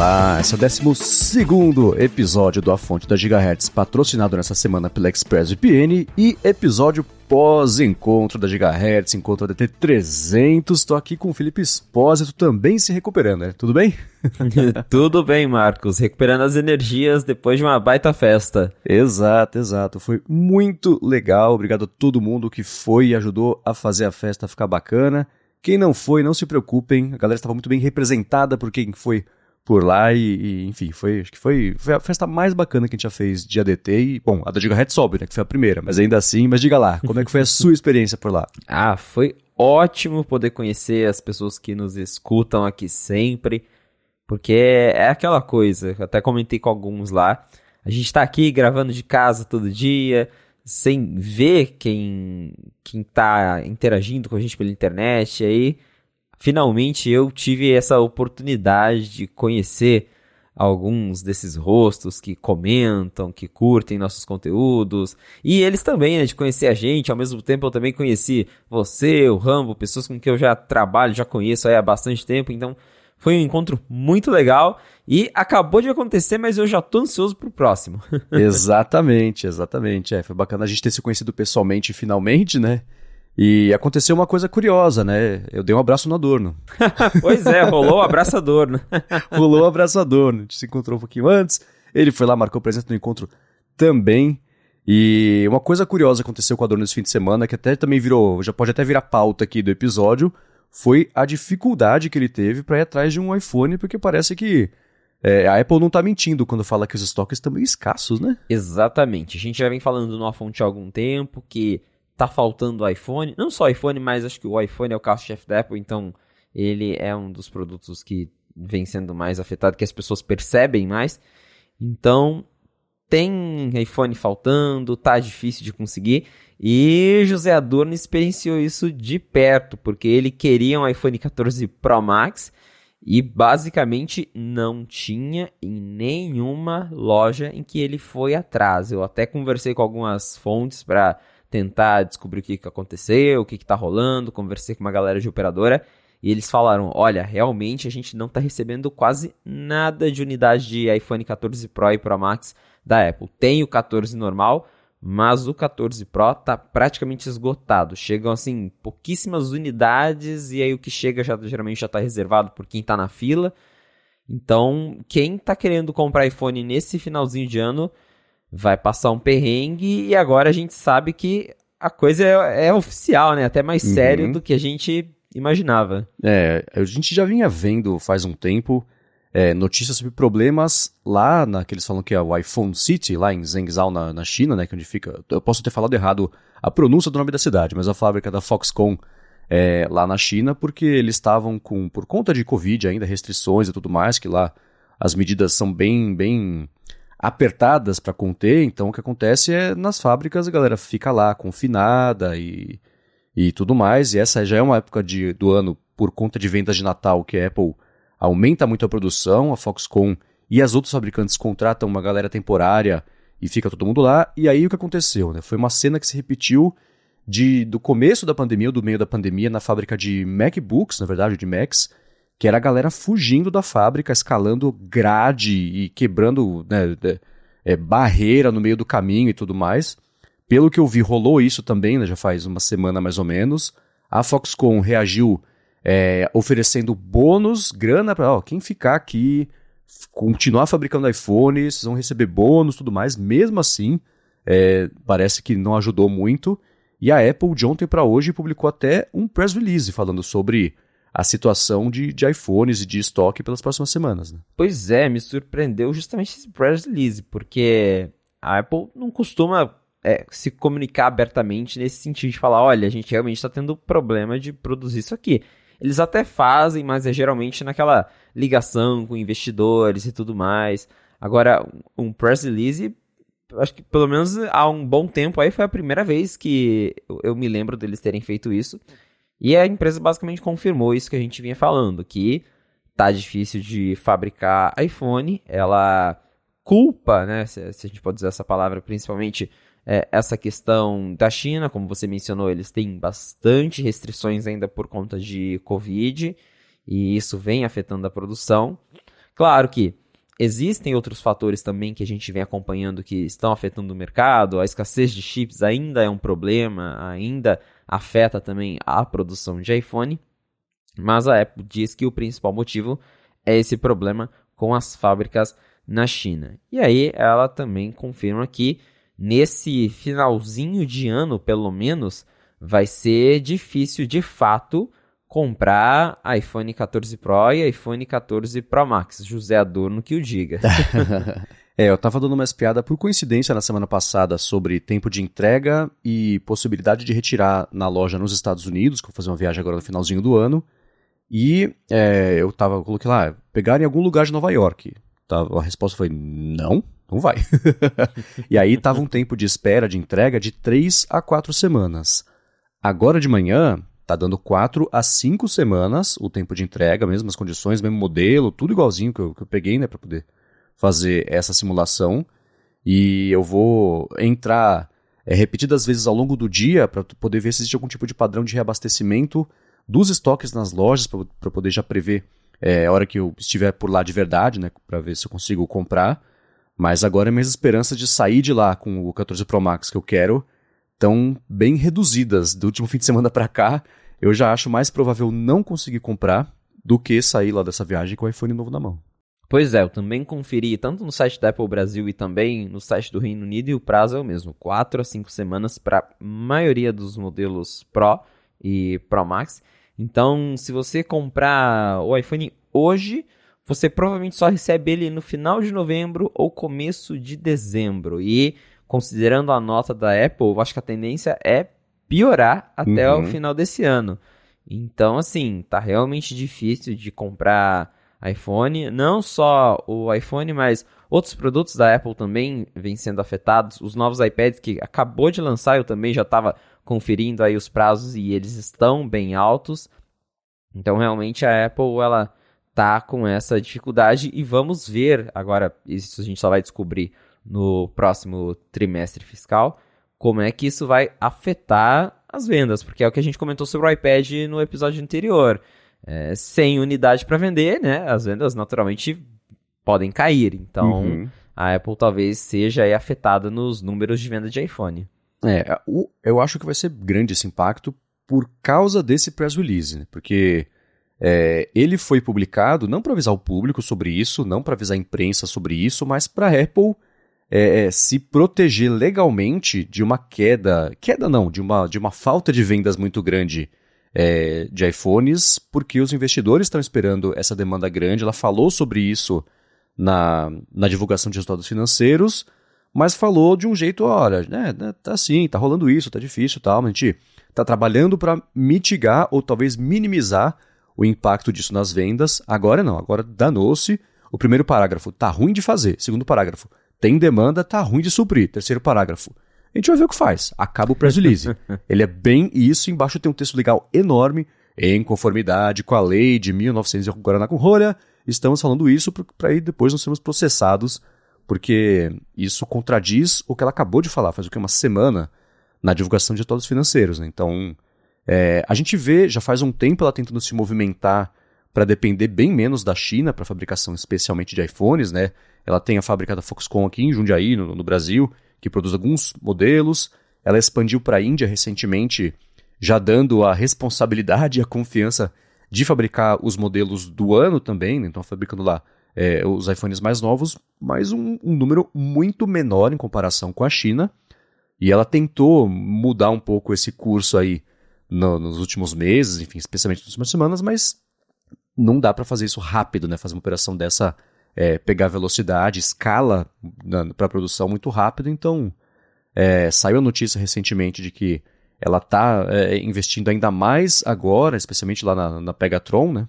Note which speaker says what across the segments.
Speaker 1: Olá, esse é o 12 episódio do A Fonte da Gigahertz, patrocinado nessa semana pela ExpressVPN e episódio pós-encontro da Gigahertz, encontro da DT300. Estou aqui com o Felipe Espósito também se recuperando, né? Tudo bem?
Speaker 2: Tudo bem, Marcos. Recuperando as energias depois de uma baita festa.
Speaker 1: Exato, exato. Foi muito legal. Obrigado a todo mundo que foi e ajudou a fazer a festa ficar bacana. Quem não foi, não se preocupem. A galera estava muito bem representada por quem foi por lá e, e, enfim, foi, acho que foi, foi a festa mais bacana que a gente já fez de ADT e, bom, a da Gigahertz sobe, né, que foi a primeira, mas ainda assim, mas diga lá, como é que foi a sua experiência por lá?
Speaker 2: Ah, foi ótimo poder conhecer as pessoas que nos escutam aqui sempre, porque é aquela coisa, até comentei com alguns lá, a gente tá aqui gravando de casa todo dia, sem ver quem, quem tá interagindo com a gente pela internet aí, finalmente eu tive essa oportunidade de conhecer alguns desses rostos que comentam, que curtem nossos conteúdos, e eles também, né, de conhecer a gente, ao mesmo tempo eu também conheci você, o Rambo, pessoas com quem eu já trabalho, já conheço há bastante tempo, então foi um encontro muito legal e acabou de acontecer, mas eu já tô ansioso pro próximo.
Speaker 1: exatamente, exatamente. É, foi bacana a gente ter se conhecido pessoalmente finalmente, né? E aconteceu uma coisa curiosa, né? Eu dei um abraço no Adorno.
Speaker 2: pois é, rolou o abraço Adorno.
Speaker 1: rolou o abraço Adorno. A gente se encontrou um pouquinho antes. Ele foi lá, marcou presença no encontro também. E uma coisa curiosa aconteceu com o Adorno nesse fim de semana, que até também virou, já pode até virar pauta aqui do episódio, foi a dificuldade que ele teve para ir atrás de um iPhone, porque parece que é, a Apple não está mentindo quando fala que os estoques estão meio escassos, né?
Speaker 2: Exatamente. A gente já vem falando no fonte há algum tempo que tá faltando iPhone. Não só iPhone, mas acho que o iPhone é o carro-chefe da Apple, então ele é um dos produtos que vem sendo mais afetado, que as pessoas percebem mais. Então, tem iPhone faltando, tá difícil de conseguir. E José Adorno experienciou isso de perto, porque ele queria um iPhone 14 Pro Max e basicamente não tinha em nenhuma loja em que ele foi atrás. Eu até conversei com algumas fontes para tentar descobrir o que, que aconteceu, o que, está rolando, conversei com uma galera de operadora e eles falaram: olha, realmente a gente não está recebendo quase nada de unidade de iPhone 14 Pro e Pro Max da Apple. Tem o 14 normal, mas o 14 Pro está praticamente esgotado. Chegam assim pouquíssimas unidades e aí o que chega já, geralmente já está reservado por quem está na fila. Então, quem está querendo comprar iPhone nesse finalzinho de ano vai passar um perrengue e agora a gente sabe que a coisa é, é oficial, né? Até mais uhum. sério do que a gente imaginava.
Speaker 1: É, a gente já vinha vendo faz um tempo é, notícias sobre problemas lá na que eles falam que é o iPhone City, lá em Zhengzhou, na, na China, né? Que é onde fica. Eu posso ter falado errado a pronúncia do nome da cidade, mas a fábrica da Foxconn é, lá na China, porque eles estavam com, por conta de Covid ainda, restrições e tudo mais, que lá as medidas são bem, bem apertadas para conter, então o que acontece é nas fábricas a galera fica lá confinada e, e tudo mais, e essa já é uma época de, do ano por conta de vendas de Natal que a Apple aumenta muito a produção, a Foxconn e as outras fabricantes contratam uma galera temporária e fica todo mundo lá, e aí o que aconteceu? Né? Foi uma cena que se repetiu de, do começo da pandemia, ou do meio da pandemia, na fábrica de MacBooks, na verdade, de Macs, que era a galera fugindo da fábrica, escalando grade e quebrando né, é, barreira no meio do caminho e tudo mais. Pelo que eu vi, rolou isso também, né, já faz uma semana mais ou menos. A Foxconn reagiu é, oferecendo bônus, grana para quem ficar aqui, continuar fabricando iPhones, vocês vão receber bônus tudo mais. Mesmo assim, é, parece que não ajudou muito. E a Apple, de ontem para hoje, publicou até um press release falando sobre a situação de, de iPhones e de estoque pelas próximas semanas. Né?
Speaker 2: Pois é, me surpreendeu justamente esse press release, porque a Apple não costuma é, se comunicar abertamente nesse sentido de falar, olha, a gente realmente está tendo problema de produzir isso aqui. Eles até fazem, mas é geralmente naquela ligação com investidores e tudo mais. Agora, um press release, acho que pelo menos há um bom tempo aí foi a primeira vez que eu me lembro deles terem feito isso. E a empresa basicamente confirmou isso que a gente vinha falando, que tá difícil de fabricar iPhone, ela culpa, né, se, se a gente pode dizer essa palavra, principalmente é, essa questão da China, como você mencionou, eles têm bastante restrições ainda por conta de Covid, e isso vem afetando a produção. Claro que existem outros fatores também que a gente vem acompanhando que estão afetando o mercado. A escassez de chips ainda é um problema, ainda afeta também a produção de iPhone. Mas a Apple diz que o principal motivo é esse problema com as fábricas na China. E aí ela também confirma que nesse finalzinho de ano, pelo menos, vai ser difícil de fato comprar iPhone 14 Pro e iPhone 14 Pro Max. José Adorno que o diga.
Speaker 1: é, eu tava dando uma espiada por coincidência na semana passada sobre tempo de entrega e possibilidade de retirar na loja nos Estados Unidos, que eu vou fazer uma viagem agora no finalzinho do ano. E é, eu tava, eu coloquei lá, pegar em algum lugar de Nova York. A resposta foi não, não vai. e aí tava um tempo de espera de entrega de 3 a 4 semanas. Agora de manhã, tá dando 4 a 5 semanas o tempo de entrega, mesmas condições, mesmo modelo, tudo igualzinho que eu, que eu peguei, né, para poder fazer essa simulação. E eu vou entrar é, repetidas vezes ao longo do dia para poder ver se existe algum tipo de padrão de reabastecimento dos estoques nas lojas, para poder já prever é, a hora que eu estiver por lá de verdade, né, para ver se eu consigo comprar. Mas agora minhas esperanças de sair de lá com o 14 Pro Max que eu quero estão bem reduzidas. Do último fim de semana para cá, eu já acho mais provável não conseguir comprar do que sair lá dessa viagem com o iPhone novo na mão.
Speaker 2: Pois é, eu também conferi tanto no site da Apple Brasil e também no site do Reino Unido e o prazo é o mesmo, 4 a 5 semanas para a maioria dos modelos Pro e Pro Max. Então, se você comprar o iPhone hoje, você provavelmente só recebe ele no final de novembro ou começo de dezembro. E considerando a nota da Apple, eu acho que a tendência é piorar até uhum. o final desse ano. Então, assim, tá realmente difícil de comprar iPhone. Não só o iPhone, mas outros produtos da Apple também vêm sendo afetados. Os novos iPads que acabou de lançar, eu também já estava conferindo aí os prazos e eles estão bem altos. Então, realmente, a Apple, ela tá com essa dificuldade e vamos ver agora, isso a gente só vai descobrir no próximo trimestre fiscal, como é que isso vai afetar as vendas, porque é o que a gente comentou sobre o iPad no episódio anterior. É, sem unidade para vender, né, as vendas naturalmente podem cair. Então, uhum. a Apple talvez seja afetada nos números de venda de iPhone.
Speaker 1: É, eu acho que vai ser grande esse impacto por causa desse press release, né? porque é, ele foi publicado não para avisar o público sobre isso, não para avisar a imprensa sobre isso, mas para a Apple é, é, se proteger legalmente de uma queda, queda não, de uma, de uma falta de vendas muito grande é, de iPhones, porque os investidores estão esperando essa demanda grande. Ela falou sobre isso na, na divulgação de resultados financeiros, mas falou de um jeito, olha, né, né tá assim, tá rolando isso, tá difícil tal, mas a gente tá trabalhando para mitigar ou talvez minimizar o impacto disso nas vendas. Agora não, agora danou-se. O primeiro parágrafo tá ruim de fazer. Segundo parágrafo, tem demanda, tá ruim de suprir. Terceiro parágrafo. A gente vai ver o que faz. Acaba o press release. Ele é bem isso. Embaixo tem um texto legal enorme. Em conformidade com a lei de 1900 de Guaraná com rolha, estamos falando isso para aí depois nós sermos processados, porque isso contradiz o que ela acabou de falar, faz o que? Uma semana na divulgação de todos os financeiros. Né? Então, é, a gente vê, já faz um tempo ela tentando se movimentar para depender bem menos da China para fabricação especialmente de iPhones, né? Ela tem a fábrica da Foxconn aqui em Jundiaí, no, no Brasil, que produz alguns modelos. Ela expandiu para a Índia recentemente, já dando a responsabilidade e a confiança de fabricar os modelos do ano também, né? então fabricando lá é, os iPhones mais novos, mas um, um número muito menor em comparação com a China. E ela tentou mudar um pouco esse curso aí no, nos últimos meses, enfim, especialmente nas últimas semanas, mas não dá para fazer isso rápido, né? Fazer uma operação dessa, é, pegar velocidade, escala para produção muito rápido. Então, é, saiu a notícia recentemente de que ela está é, investindo ainda mais agora, especialmente lá na, na Pegatron, né?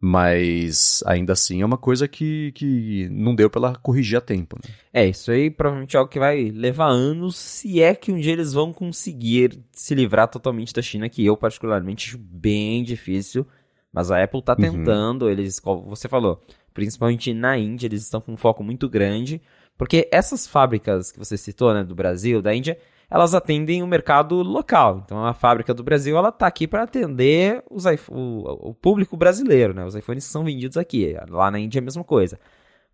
Speaker 1: Mas ainda assim é uma coisa que, que não deu para ela corrigir a tempo. Né?
Speaker 2: É, isso aí provavelmente é algo que vai levar anos, se é que um dia eles vão conseguir se livrar totalmente da China, que eu particularmente acho bem difícil. Mas a Apple está uhum. tentando, uhum. eles, como você falou, principalmente na Índia, eles estão com um foco muito grande, porque essas fábricas que você citou, né, do Brasil, da Índia, elas atendem o mercado local. Então a fábrica do Brasil ela está aqui para atender os o, o, público brasileiro, né? Os iPhones que são vendidos aqui. Lá na Índia é a mesma coisa.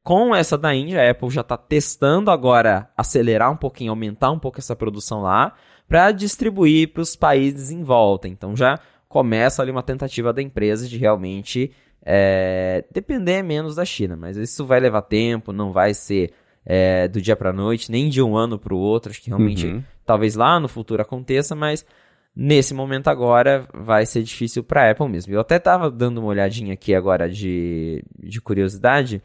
Speaker 2: Com essa da Índia, a Apple já está testando agora acelerar um pouquinho, aumentar um pouco essa produção lá, para distribuir para os países em volta. Então já começa ali uma tentativa da empresa de realmente é, depender menos da China. Mas isso vai levar tempo, não vai ser é, do dia para noite, nem de um ano para o outro. Acho que realmente, uhum. talvez lá no futuro aconteça, mas nesse momento agora vai ser difícil para a Apple mesmo. Eu até estava dando uma olhadinha aqui agora de, de curiosidade.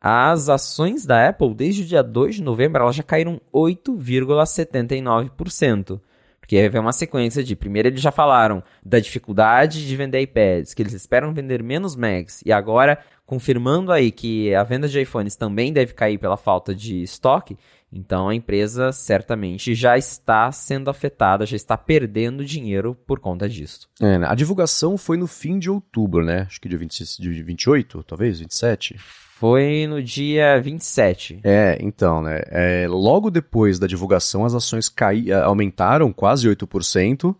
Speaker 2: As ações da Apple, desde o dia 2 de novembro, elas já caíram 8,79%. Porque é uma sequência de. Primeiro, eles já falaram da dificuldade de vender iPads, que eles esperam vender menos Macs, e agora, confirmando aí que a venda de iPhones também deve cair pela falta de estoque, então a empresa certamente já está sendo afetada, já está perdendo dinheiro por conta disso.
Speaker 1: É, né? a divulgação foi no fim de outubro, né? Acho que dia 20, de 28, talvez, 27.
Speaker 2: Foi no dia 27.
Speaker 1: É, então, né? É, logo depois da divulgação, as ações caí, eh, aumentaram quase 8%,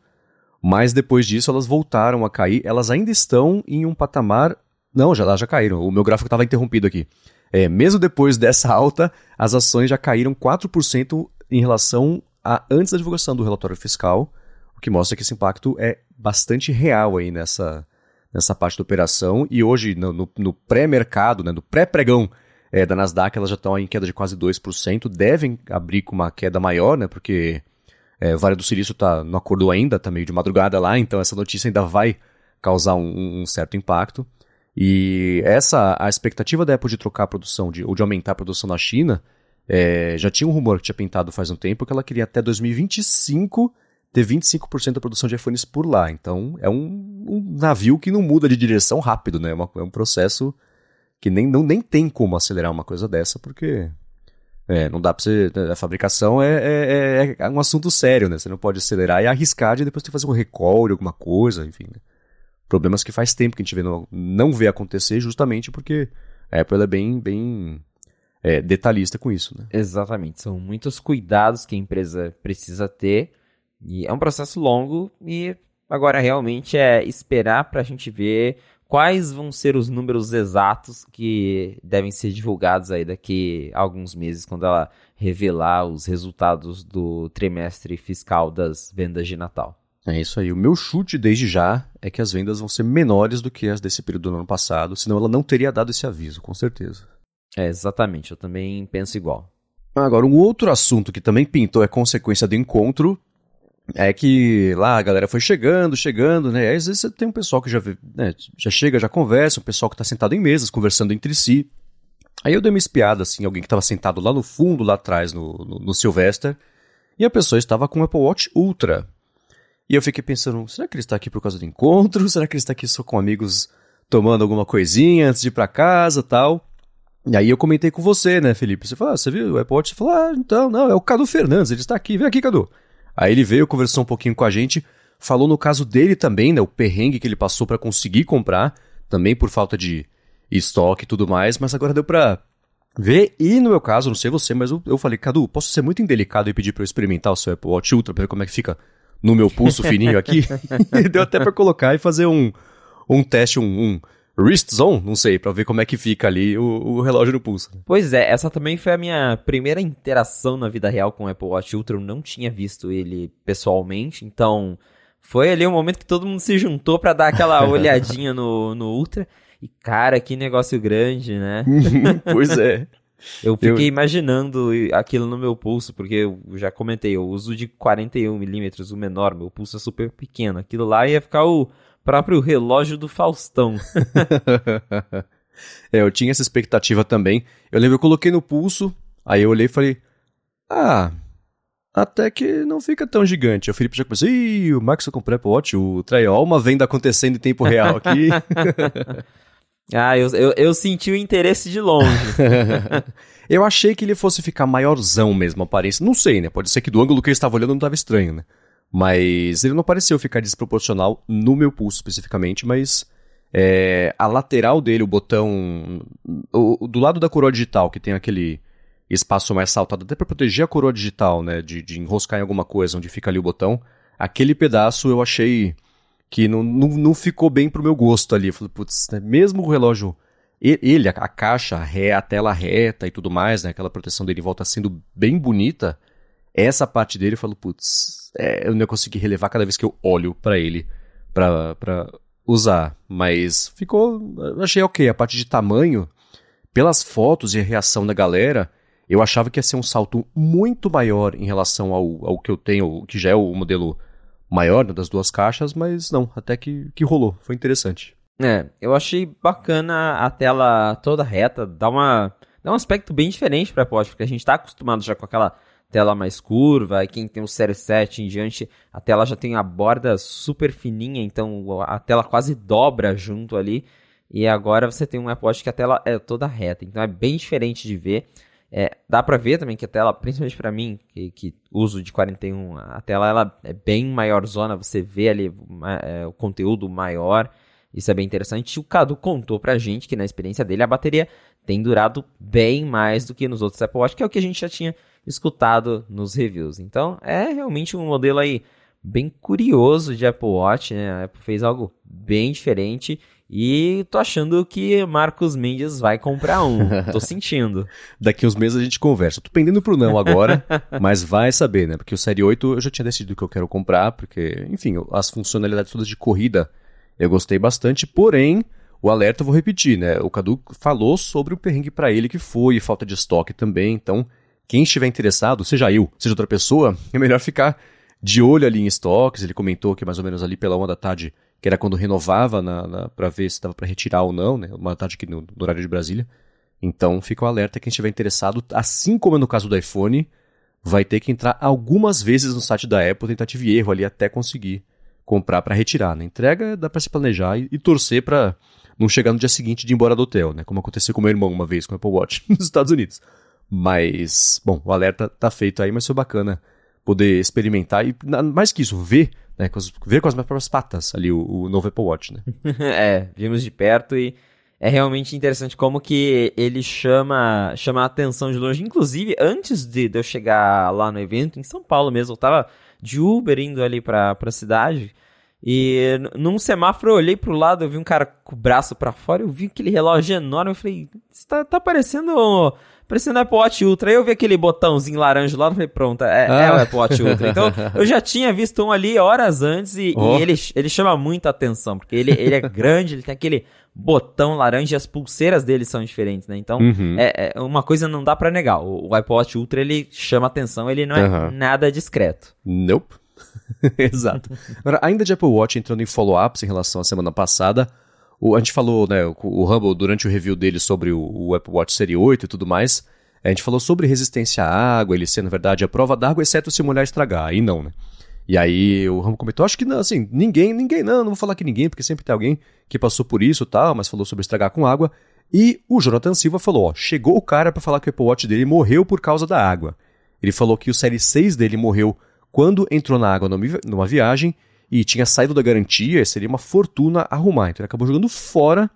Speaker 1: mas depois disso elas voltaram a cair. Elas ainda estão em um patamar. Não, já, já caíram. O meu gráfico estava interrompido aqui. É, mesmo depois dessa alta, as ações já caíram 4% em relação a antes da divulgação do relatório fiscal, o que mostra que esse impacto é bastante real aí nessa, nessa parte da operação. E hoje, no, no, no pré-mercado, né, no pré-pregão é, da Nasdaq, elas já estão em queda de quase 2%. Devem abrir com uma queda maior, né, porque é, Vale do Silício tá, não acordou ainda, está meio de madrugada lá, então essa notícia ainda vai causar um, um certo impacto. E essa, a expectativa da Apple de trocar a produção, de, ou de aumentar a produção na China, é, já tinha um rumor que tinha pintado faz um tempo que ela queria até 2025 ter 25% da produção de iPhones por lá. Então é um, um, navio que não muda de direção rápido, né? É, uma, é um processo que nem, não, nem tem como acelerar uma coisa dessa, porque é, não dá pra você. A fabricação é, é, é, é, um assunto sério, né? Você não pode acelerar e arriscar de depois ter que fazer um recall alguma coisa, enfim. Né? Problemas que faz tempo que a gente vê não, não vê acontecer justamente porque a Apple é bem, bem é, detalhista com isso, né?
Speaker 2: Exatamente. São muitos cuidados que a empresa precisa ter e é um processo longo e agora realmente é esperar para a gente ver quais vão ser os números exatos que devem ser divulgados aí daqui a alguns meses, quando ela revelar os resultados do trimestre fiscal das vendas de Natal.
Speaker 1: É isso aí. O meu chute desde já é que as vendas vão ser menores do que as desse período do ano passado, senão ela não teria dado esse aviso, com certeza.
Speaker 2: É, exatamente. Eu também penso igual.
Speaker 1: Agora, um outro assunto que também pintou é consequência do encontro é que lá a galera foi chegando, chegando, né? Aí, às vezes você tem um pessoal que já, né, já chega, já conversa, um pessoal que está sentado em mesas, conversando entre si. Aí eu dei uma espiada, assim, alguém que estava sentado lá no fundo, lá atrás, no, no, no Sylvester, e a pessoa estava com o Apple Watch Ultra. E eu fiquei pensando, será que ele está aqui por causa do encontro? Será que ele está aqui só com amigos tomando alguma coisinha antes de ir para casa tal? E aí eu comentei com você, né, Felipe? Você falou, ah, você viu o Apple Watch? Você falou, ah, então, não, é o Cadu Fernandes, ele está aqui, vem aqui, Cadu. Aí ele veio, conversou um pouquinho com a gente, falou no caso dele também, né, o perrengue que ele passou para conseguir comprar, também por falta de estoque e tudo mais, mas agora deu pra ver. E no meu caso, não sei você, mas eu, eu falei, Cadu, posso ser muito indelicado e pedir pra eu experimentar o seu Apple Watch Ultra pra ver como é que fica no meu pulso fininho aqui? deu até pra colocar e fazer um, um teste, um, um wrist zone, não sei, para ver como é que fica ali o, o, relógio no pulso.
Speaker 2: Pois é, essa também foi a minha primeira interação na vida real com o Apple Watch Ultra. Eu não tinha visto ele pessoalmente, então foi ali o um momento que todo mundo se juntou para dar aquela olhadinha no, no Ultra. E cara, que negócio grande, né?
Speaker 1: pois é.
Speaker 2: Eu fiquei eu... imaginando aquilo no meu pulso, porque eu já comentei, eu uso de 41 milímetros, o menor, meu pulso é super pequeno. Aquilo lá ia ficar o próprio relógio do Faustão.
Speaker 1: é, eu tinha essa expectativa também. Eu lembro, eu coloquei no pulso, aí eu olhei e falei, ah, até que não fica tão gigante. O Felipe já começou, ih, o Max comprou Apple Watch, o Traiol, uma venda acontecendo em tempo real aqui.
Speaker 2: ah, eu, eu, eu, senti o interesse de longe.
Speaker 1: eu achei que ele fosse ficar maiorzão mesmo, a aparência. Não sei, né? Pode ser que do ângulo que ele estava olhando não estava estranho, né? Mas ele não pareceu ficar desproporcional no meu pulso especificamente, mas é, a lateral dele, o botão. O, do lado da coroa digital, que tem aquele. espaço mais saltado, até para proteger a coroa digital, né? De, de enroscar em alguma coisa onde fica ali o botão. Aquele pedaço eu achei que não, não, não ficou bem pro meu gosto ali. Eu falei, putz, né? mesmo o relógio, ele, a, a caixa, a, ré, a tela reta e tudo mais, né? Aquela proteção dele volta sendo bem bonita. Essa parte dele eu falo, putz, é, eu não consegui relevar cada vez que eu olho para ele pra usar. Mas ficou, achei ok. A parte de tamanho, pelas fotos e a reação da galera, eu achava que ia ser um salto muito maior em relação ao, ao que eu tenho, que já é o modelo maior né, das duas caixas, mas não, até que, que rolou, foi interessante.
Speaker 2: É, eu achei bacana a tela toda reta, dá, uma, dá um aspecto bem diferente para a Apple porque a gente está acostumado já com aquela tela mais curva, quem tem o Série 7 em diante, a tela já tem a borda super fininha, então a tela quase dobra junto ali, e agora você tem um Apple Watch que a tela é toda reta, então é bem diferente de ver. É, dá pra ver também que a tela, principalmente para mim, que, que, uso de 41, a tela ela é bem maior zona, você vê ali é, o conteúdo maior, isso é bem interessante. O Cadu contou pra gente que na experiência dele a bateria tem durado bem mais do que nos outros Apple Watch, que é o que a gente já tinha escutado nos reviews. Então é realmente um modelo aí bem curioso de Apple Watch, né? A Apple fez algo bem diferente e tô achando que Marcos Mendes vai comprar um. tô sentindo.
Speaker 1: Daqui uns meses a gente conversa. Tô pendendo pro não agora, mas vai saber, né? Porque o Série 8 eu já tinha decidido que eu quero comprar, porque, enfim, as funcionalidades todas de corrida eu gostei bastante, porém, o alerta eu vou repetir, né? O Cadu falou sobre o perrengue para ele que foi, falta de estoque também, então quem estiver interessado, seja eu, seja outra pessoa, é melhor ficar de olho ali em estoques. Ele comentou que mais ou menos ali pela uma da tarde que era quando renovava para ver se estava para retirar ou não, né? Uma tarde aqui no, no, horário de Brasília. Então fica o alerta quem estiver interessado, assim como é no caso do iPhone, vai ter que entrar algumas vezes no site da Apple, tentativa e erro ali até conseguir comprar para retirar. Na né? entrega dá para se planejar e, e torcer para não chegar no dia seguinte de ir embora do hotel, né? Como aconteceu com meu irmão uma vez com o Apple Watch nos Estados Unidos. Mas, bom, o alerta tá feito aí, mas foi bacana poder experimentar e, mais que isso, ver né, com as, ver com as minhas próprias patas ali o, o novo Apple Watch, né?
Speaker 2: é, vimos de perto e é realmente interessante como que ele chama, chama a atenção de longe. Inclusive, antes de, de eu chegar lá no evento, em São Paulo mesmo, eu tava de Uber indo ali pra, pra cidade. E num semáforo eu olhei pro lado, eu vi um cara com o braço para fora, eu vi aquele relógio enorme, eu falei, tá, tá parecendo parecendo Apple Watch Ultra. Aí eu vi aquele botãozinho laranja lá, eu falei, pronto, é, ah. é o Apple Watch Ultra. Então, eu já tinha visto um ali horas antes e, oh. e ele, ele chama muita atenção, porque ele, ele é grande, ele tem aquele botão laranja e as pulseiras dele são diferentes, né? Então, uhum. é, é, uma coisa não dá para negar. O, o Apple Watch Ultra, ele chama atenção, ele não é uhum. nada discreto.
Speaker 1: Nope. Exato. Agora, ainda de Apple Watch entrando em follow-ups em relação à semana passada, o, a gente falou, né, o, o Rumble, durante o review dele sobre o, o, Apple Watch Série 8 e tudo mais, a gente falou sobre resistência à água, ele ser, na verdade, a prova d'água, exceto se molhar e estragar. Aí não, né? E aí o Rumble comentou, acho que não, assim, ninguém, ninguém, não, não vou falar que ninguém, porque sempre tem alguém que passou por isso e tal, mas falou sobre estragar com água. E o Jonathan Silva falou, ó, chegou o cara para falar que o Apple Watch dele morreu por causa da água. Ele falou que o Série 6 dele morreu quando entrou na água numa viagem e tinha saído da garantia, seria uma fortuna arrumar. Então ele acabou jogando fora,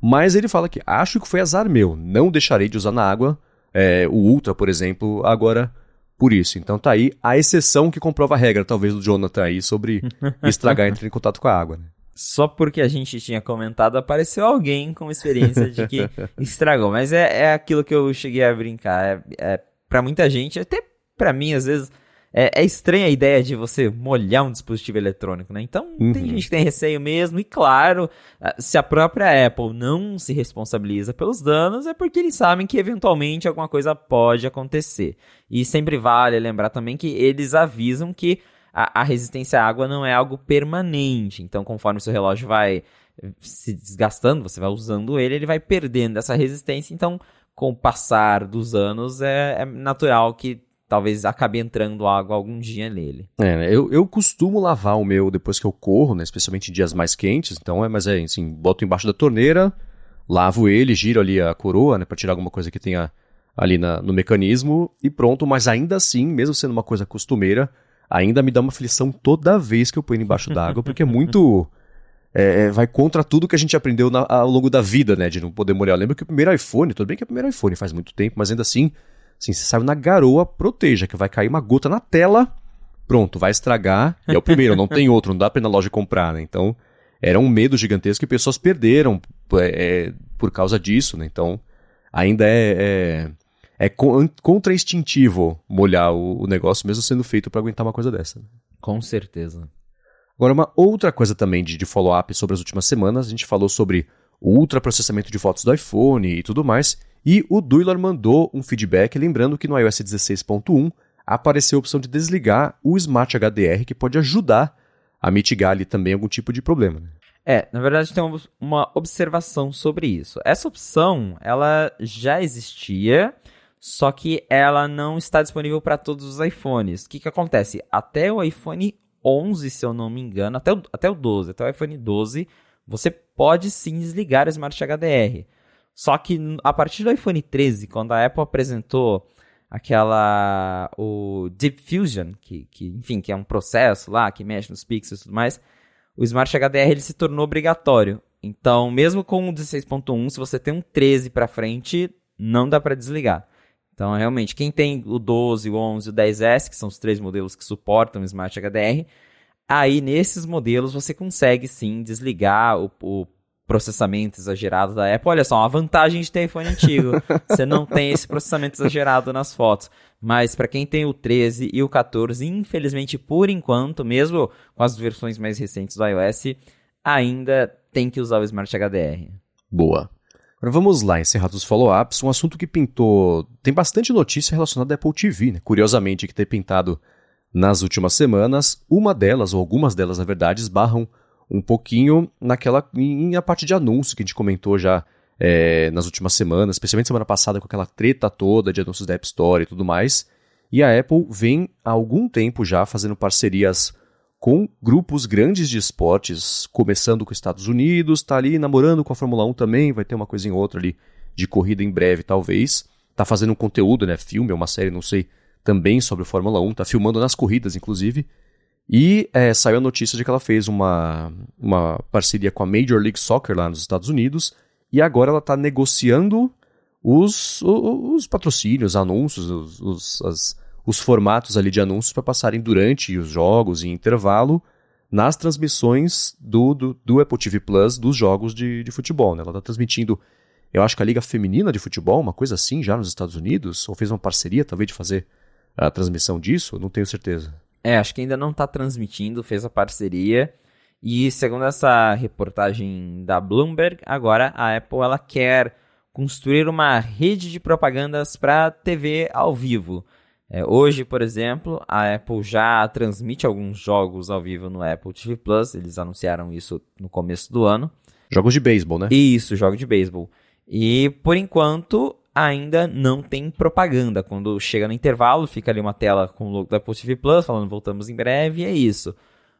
Speaker 1: mas ele fala que acho que foi azar meu, não deixarei de usar na água é, o Ultra, por exemplo, agora por isso. Então tá aí a exceção que comprova a regra, talvez, do Jonathan aí sobre estragar entrar em contato com a água. Né?
Speaker 2: Só porque a gente tinha comentado, apareceu alguém com experiência de que estragou. Mas é, é aquilo que eu cheguei a brincar. É, é para muita gente, até para mim, às vezes é, é, estranha a ideia de você molhar um dispositivo eletrônico, né? Então, uhum. tem gente que tem receio mesmo, e claro, se a própria Apple não se responsabiliza pelos danos, é porque eles sabem que eventualmente alguma coisa pode acontecer. E sempre vale lembrar também que eles avisam que a, a resistência à água não é algo permanente. Então, conforme o seu relógio vai se desgastando, você vai usando ele, ele vai perdendo essa resistência. Então, com o passar dos anos, é, é natural que talvez acabe entrando água algum dia nele.
Speaker 1: É, né? eu, eu costumo lavar o meu depois que eu corro, né? Especialmente em dias mais quentes. Então, é, mas é assim, boto embaixo da torneira, lavo ele, giro ali a coroa, né? Pra tirar alguma coisa que tenha ali na, no mecanismo e pronto. Mas ainda assim, mesmo sendo uma coisa costumeira, ainda me dá uma aflição toda vez que eu ponho embaixo d'água, porque é muito... É, é, vai contra tudo que a gente aprendeu na, ao longo da vida, né? De não poder molhar. Eu lembro que o primeiro iPhone, tudo bem que é o primeiro iPhone faz muito tempo, mas ainda assim Assim, você saiu na garoa, proteja, que vai cair uma gota na tela, pronto, vai estragar. E é o primeiro, não tem outro, não dá pra ir na loja comprar, né? Então, era um medo gigantesco que pessoas perderam é, é, por causa disso, né? Então, ainda é, é, é contra-instintivo molhar o, o, negócio, mesmo sendo feito para aguentar uma coisa dessa. Né?
Speaker 2: Com certeza.
Speaker 1: Agora, uma outra coisa também de, de follow-up sobre as últimas semanas, a gente falou sobre o ultraprocessamento de fotos do iPhone e tudo mais, e o Duilar mandou um feedback lembrando que no iOS 16.1 apareceu a opção de desligar o Smart HDR, que pode ajudar a mitigar ali também algum tipo de problema. Né?
Speaker 2: É, na verdade tem uma observação sobre isso. Essa opção, ela já existia, só que ela não está disponível para todos os iPhones. O que, que acontece? Até o iPhone 11, se eu não me engano, até o, até o 12, até o iPhone 12, você pode sim desligar o Smart HDR. Só que a partir do iPhone 13, quando a Apple apresentou aquela o Deep Fusion, que, que enfim, que é um processo lá que mexe nos pixels e tudo mais, o Smart HDR ele se tornou obrigatório. Então, mesmo com o 16.1, se você tem um 13 para frente, não dá para desligar. Então, realmente, quem tem o 12, o 11 e o 10S, que são os três modelos que suportam o Smart HDR, aí nesses modelos você consegue sim desligar o, o processamento exagerado da Apple. Olha só, uma vantagem de ter iPhone antigo. Você não tem esse processamento exagerado nas fotos. Mas para quem tem o 13 e o 14, infelizmente, por enquanto, mesmo com as versões mais recentes do iOS, ainda tem que usar o Smart HDR.
Speaker 1: Boa. Agora vamos lá, encerrados os follow-ups, um assunto que pintou. Tem bastante notícia relacionada à Apple TV, né? Curiosamente, que tem pintado nas últimas semanas. Uma delas, ou algumas delas, na verdade, esbarram um pouquinho naquela. em a parte de anúncio que a gente comentou já é, nas últimas semanas, especialmente semana passada com aquela treta toda de anúncios da App Store e tudo mais. E a Apple vem há algum tempo já fazendo parcerias com grupos grandes de esportes, começando com os Estados Unidos, tá ali namorando com a Fórmula 1 também, vai ter uma coisinha ou outra ali de corrida em breve, talvez. Tá fazendo um conteúdo, né, filme, uma série, não sei, também sobre a Fórmula 1, tá filmando nas corridas, inclusive. E é, saiu a notícia de que ela fez uma, uma parceria com a Major League Soccer lá nos Estados Unidos e agora ela está negociando os, os, os, patrocínios, anúncios, os, os, as, os formatos ali de anúncios para passarem durante os jogos e intervalo nas transmissões do, do, do, Apple TV Plus dos jogos de, de futebol. Né? Ela está transmitindo, eu acho que a Liga Feminina de Futebol, uma coisa assim, já nos Estados Unidos, ou fez uma parceria talvez de fazer a transmissão disso, não tenho certeza.
Speaker 2: É, acho que ainda não está transmitindo, fez a parceria. E segundo essa reportagem da Bloomberg, agora a Apple ela quer construir uma rede de propagandas para TV ao vivo. É, hoje, por exemplo, a Apple já transmite alguns jogos ao vivo no Apple TV Plus. Eles anunciaram isso no começo do ano.
Speaker 1: Jogos de beisebol, né?
Speaker 2: Isso, jogos de beisebol. E por enquanto ainda não tem propaganda. Quando chega no intervalo, fica ali uma tela com o logo da Apple TV Plus, falando voltamos em breve, e é isso.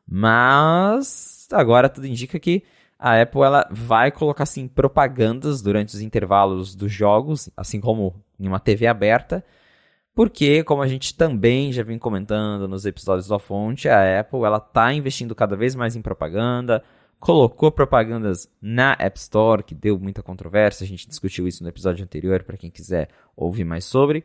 Speaker 2: Mas agora tudo indica que a Apple ela vai colocar assim propagandas durante os intervalos dos jogos, assim como em uma TV aberta, porque como a gente também já vem comentando nos episódios da fonte, a Apple ela tá investindo cada vez mais em propaganda, colocou propagandas na App Store, que deu muita controvérsia. A gente discutiu isso no episódio anterior, para quem quiser ouvir mais sobre.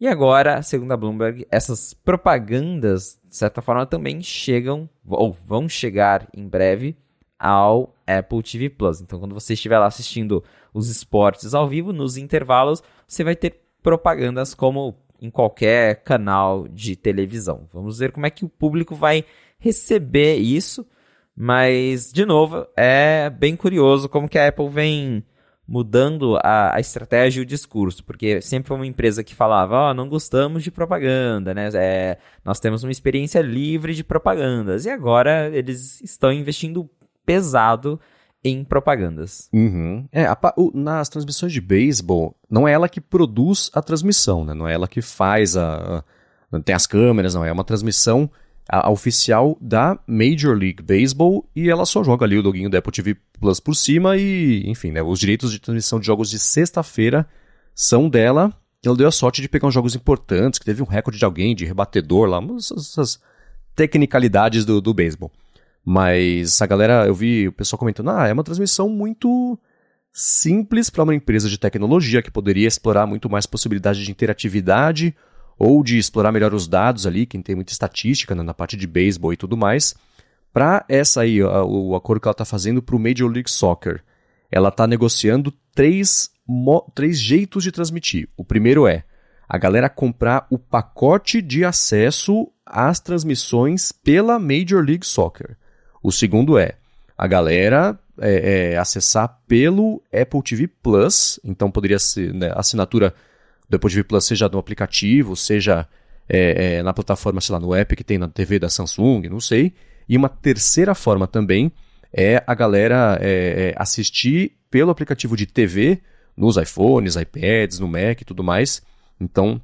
Speaker 2: E agora, segundo a Bloomberg, essas propagandas, de certa forma, também chegam, ou vão chegar em breve, ao Apple TV Plus. Então, quando você estiver lá assistindo os esportes ao vivo, nos intervalos, você vai ter propagandas como em qualquer canal de televisão. Vamos ver como é que o público vai receber isso. Mas, de novo, é bem curioso como que a Apple vem mudando a, a estratégia e o discurso, porque sempre foi uma empresa que falava, ó, oh, não gostamos de propaganda, né? É, nós temos uma experiência livre de propagandas. E agora eles estão investindo pesado em propagandas.
Speaker 1: Uhum. É, a, o, nas transmissões de beisebol, não é ela que produz a transmissão, né? Não é ela que faz a, a tem as câmeras, não é uma transmissão a, a, oficial da Major League Baseball e ela só joga ali o loginho da Apple TV Plus por cima e, enfim, né, os direitos de transmissão de jogos de sexta-feira são dela. Ela deu a sorte de pegar uns jogos importantes, que teve um recorde de alguém, de rebatedor lá, essas, tecnicalidades do, do beisebol. Mas a galera, eu vi o pessoal comentando, ah, é uma transmissão muito simples para uma empresa de tecnologia que poderia explorar muito mais possibilidade de interatividade ou de explorar melhor os dados ali, quem tem muita estatística né, na parte de beisebol e tudo mais, para essa aí, a, o acordo que ela está fazendo para o Major League Soccer. Ela está negociando três, três jeitos de transmitir. O primeiro é a galera comprar o pacote de acesso às transmissões pela Major League Soccer. O segundo é a galera é, é, acessar pelo Apple TV Plus, então poderia ser né, assinatura do Apple TV Plus, seja no aplicativo, seja é, é, na plataforma, sei lá, no app que tem na TV da Samsung, não sei. E uma terceira forma também é a galera é, é, assistir pelo aplicativo de TV nos iPhones, iPads, no Mac e tudo mais. Então,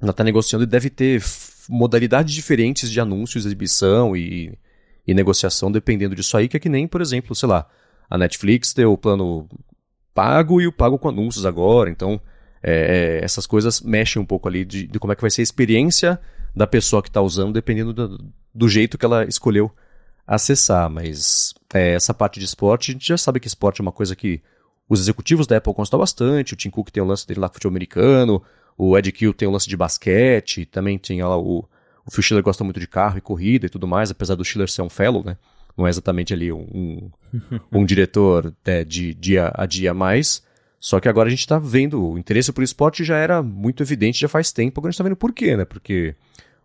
Speaker 1: ela está negociando e deve ter modalidades diferentes de anúncios, exibição e, e negociação dependendo disso aí, que é que nem, por exemplo, sei lá, a Netflix tem o plano pago e o pago com anúncios agora, então é, é, essas coisas mexem um pouco ali de, de, como é que vai ser a experiência da pessoa que está usando, dependendo do, do, jeito que ela escolheu acessar. Mas é, essa parte de esporte, a gente já sabe que esporte é uma coisa que os executivos da Apple constam bastante. O Tim Cook tem o lance dele lá com o futebol americano, o Ed Kill tem o lance de basquete, também tem lá o, o Phil Schiller gosta muito de carro e corrida e tudo mais, apesar do Schiller ser um fellow, né? Não é exatamente ali um, um, um diretor é, de dia a dia mais. Só que agora a gente está vendo, o interesse por esporte já era muito evidente já faz tempo, agora a gente está vendo por quê, né? Porque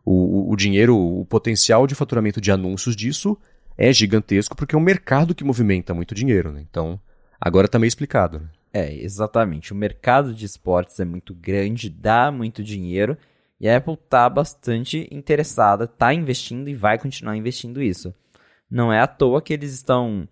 Speaker 1: o, o dinheiro, o potencial de faturamento de anúncios disso é gigantesco, porque é um mercado que movimenta muito dinheiro, né? Então, agora está meio explicado. Né?
Speaker 2: É, exatamente. O mercado de esportes é muito grande, dá muito dinheiro, e a Apple está bastante interessada, está investindo e vai continuar investindo isso. Não é à toa que eles estão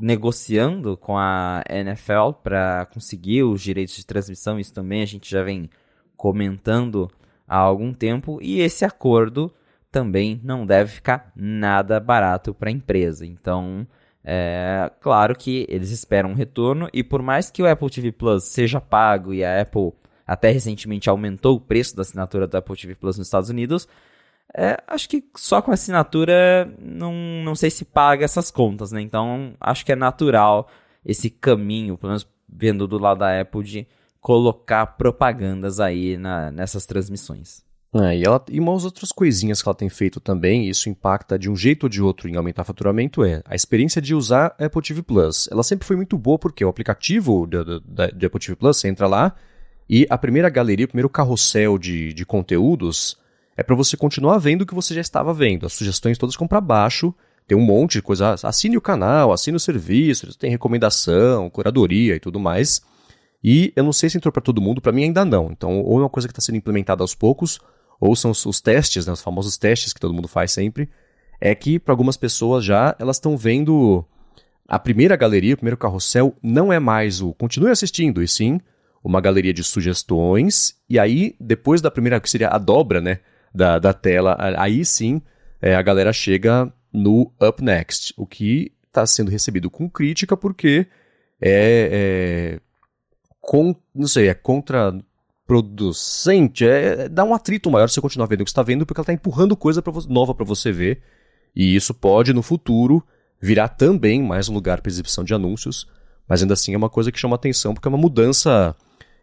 Speaker 2: negociando com a NFL para conseguir os direitos de transmissão. Isso também a gente já vem comentando há algum tempo. E esse acordo também não deve ficar nada barato para a empresa. Então, é claro que eles esperam um retorno. E por mais que o Apple TV Plus seja pago e a Apple até recentemente aumentou o preço da assinatura do Apple TV Plus nos Estados Unidos, é, acho que só com assinatura não, não sei se paga essas contas, né? Então acho que é natural esse caminho, pelo menos vendo do lado da Apple, de colocar propagandas aí na, nessas transmissões.
Speaker 1: É, e, ela, e umas outras coisinhas que ela tem feito também, isso impacta de um jeito ou de outro em aumentar faturamento, é a experiência de usar Apple TV Plus. Ela sempre foi muito boa porque o aplicativo de Apple TV Plus, você entra lá e a primeira galeria, o primeiro carrossel de, de conteúdos é para você continuar vendo o que você já estava vendo. As sugestões todas ficam para baixo, tem um monte de coisa. Assine o canal, assine o serviço, tem recomendação, curadoria e tudo mais. E eu não sei se entrou para todo mundo, para mim ainda não. Então, ou é uma coisa que está sendo implementada aos poucos, ou são os, os testes, né, os famosos testes que todo mundo faz sempre. É que para algumas pessoas já elas estão vendo a primeira galeria, o primeiro carrossel, não é mais o continue assistindo, e sim uma galeria de sugestões. E aí, depois da primeira, que seria a dobra, né? Da, da tela, aí sim é, a galera chega no Up Next, o que está sendo recebido com crítica porque é, é não sei, é contraproducente, é, dá um atrito maior se você continuar vendo o que está vendo, porque ela está empurrando coisa pra, nova para você ver, e isso pode no futuro virar também mais um lugar para exibição de anúncios, mas ainda assim é uma coisa que chama atenção, porque é uma mudança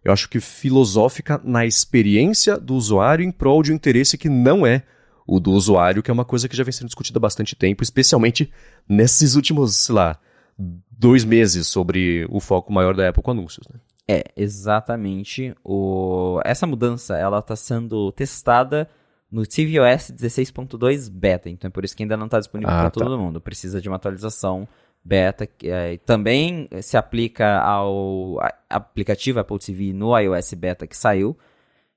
Speaker 1: eu acho que filosófica na experiência do usuário em prol de um interesse que não é o do usuário, que é uma coisa que já vem sendo discutida há bastante tempo, especialmente nesses últimos, sei lá, dois meses sobre o foco maior da Apple com anúncios. Né?
Speaker 2: É, exatamente. O... Essa mudança ela está sendo testada no tvOS 16.2 beta, então é por isso que ainda não está disponível ah, para tá. todo mundo. Precisa de uma atualização beta, que é, também se aplica ao aplicativo Apple TV no iOS beta que saiu.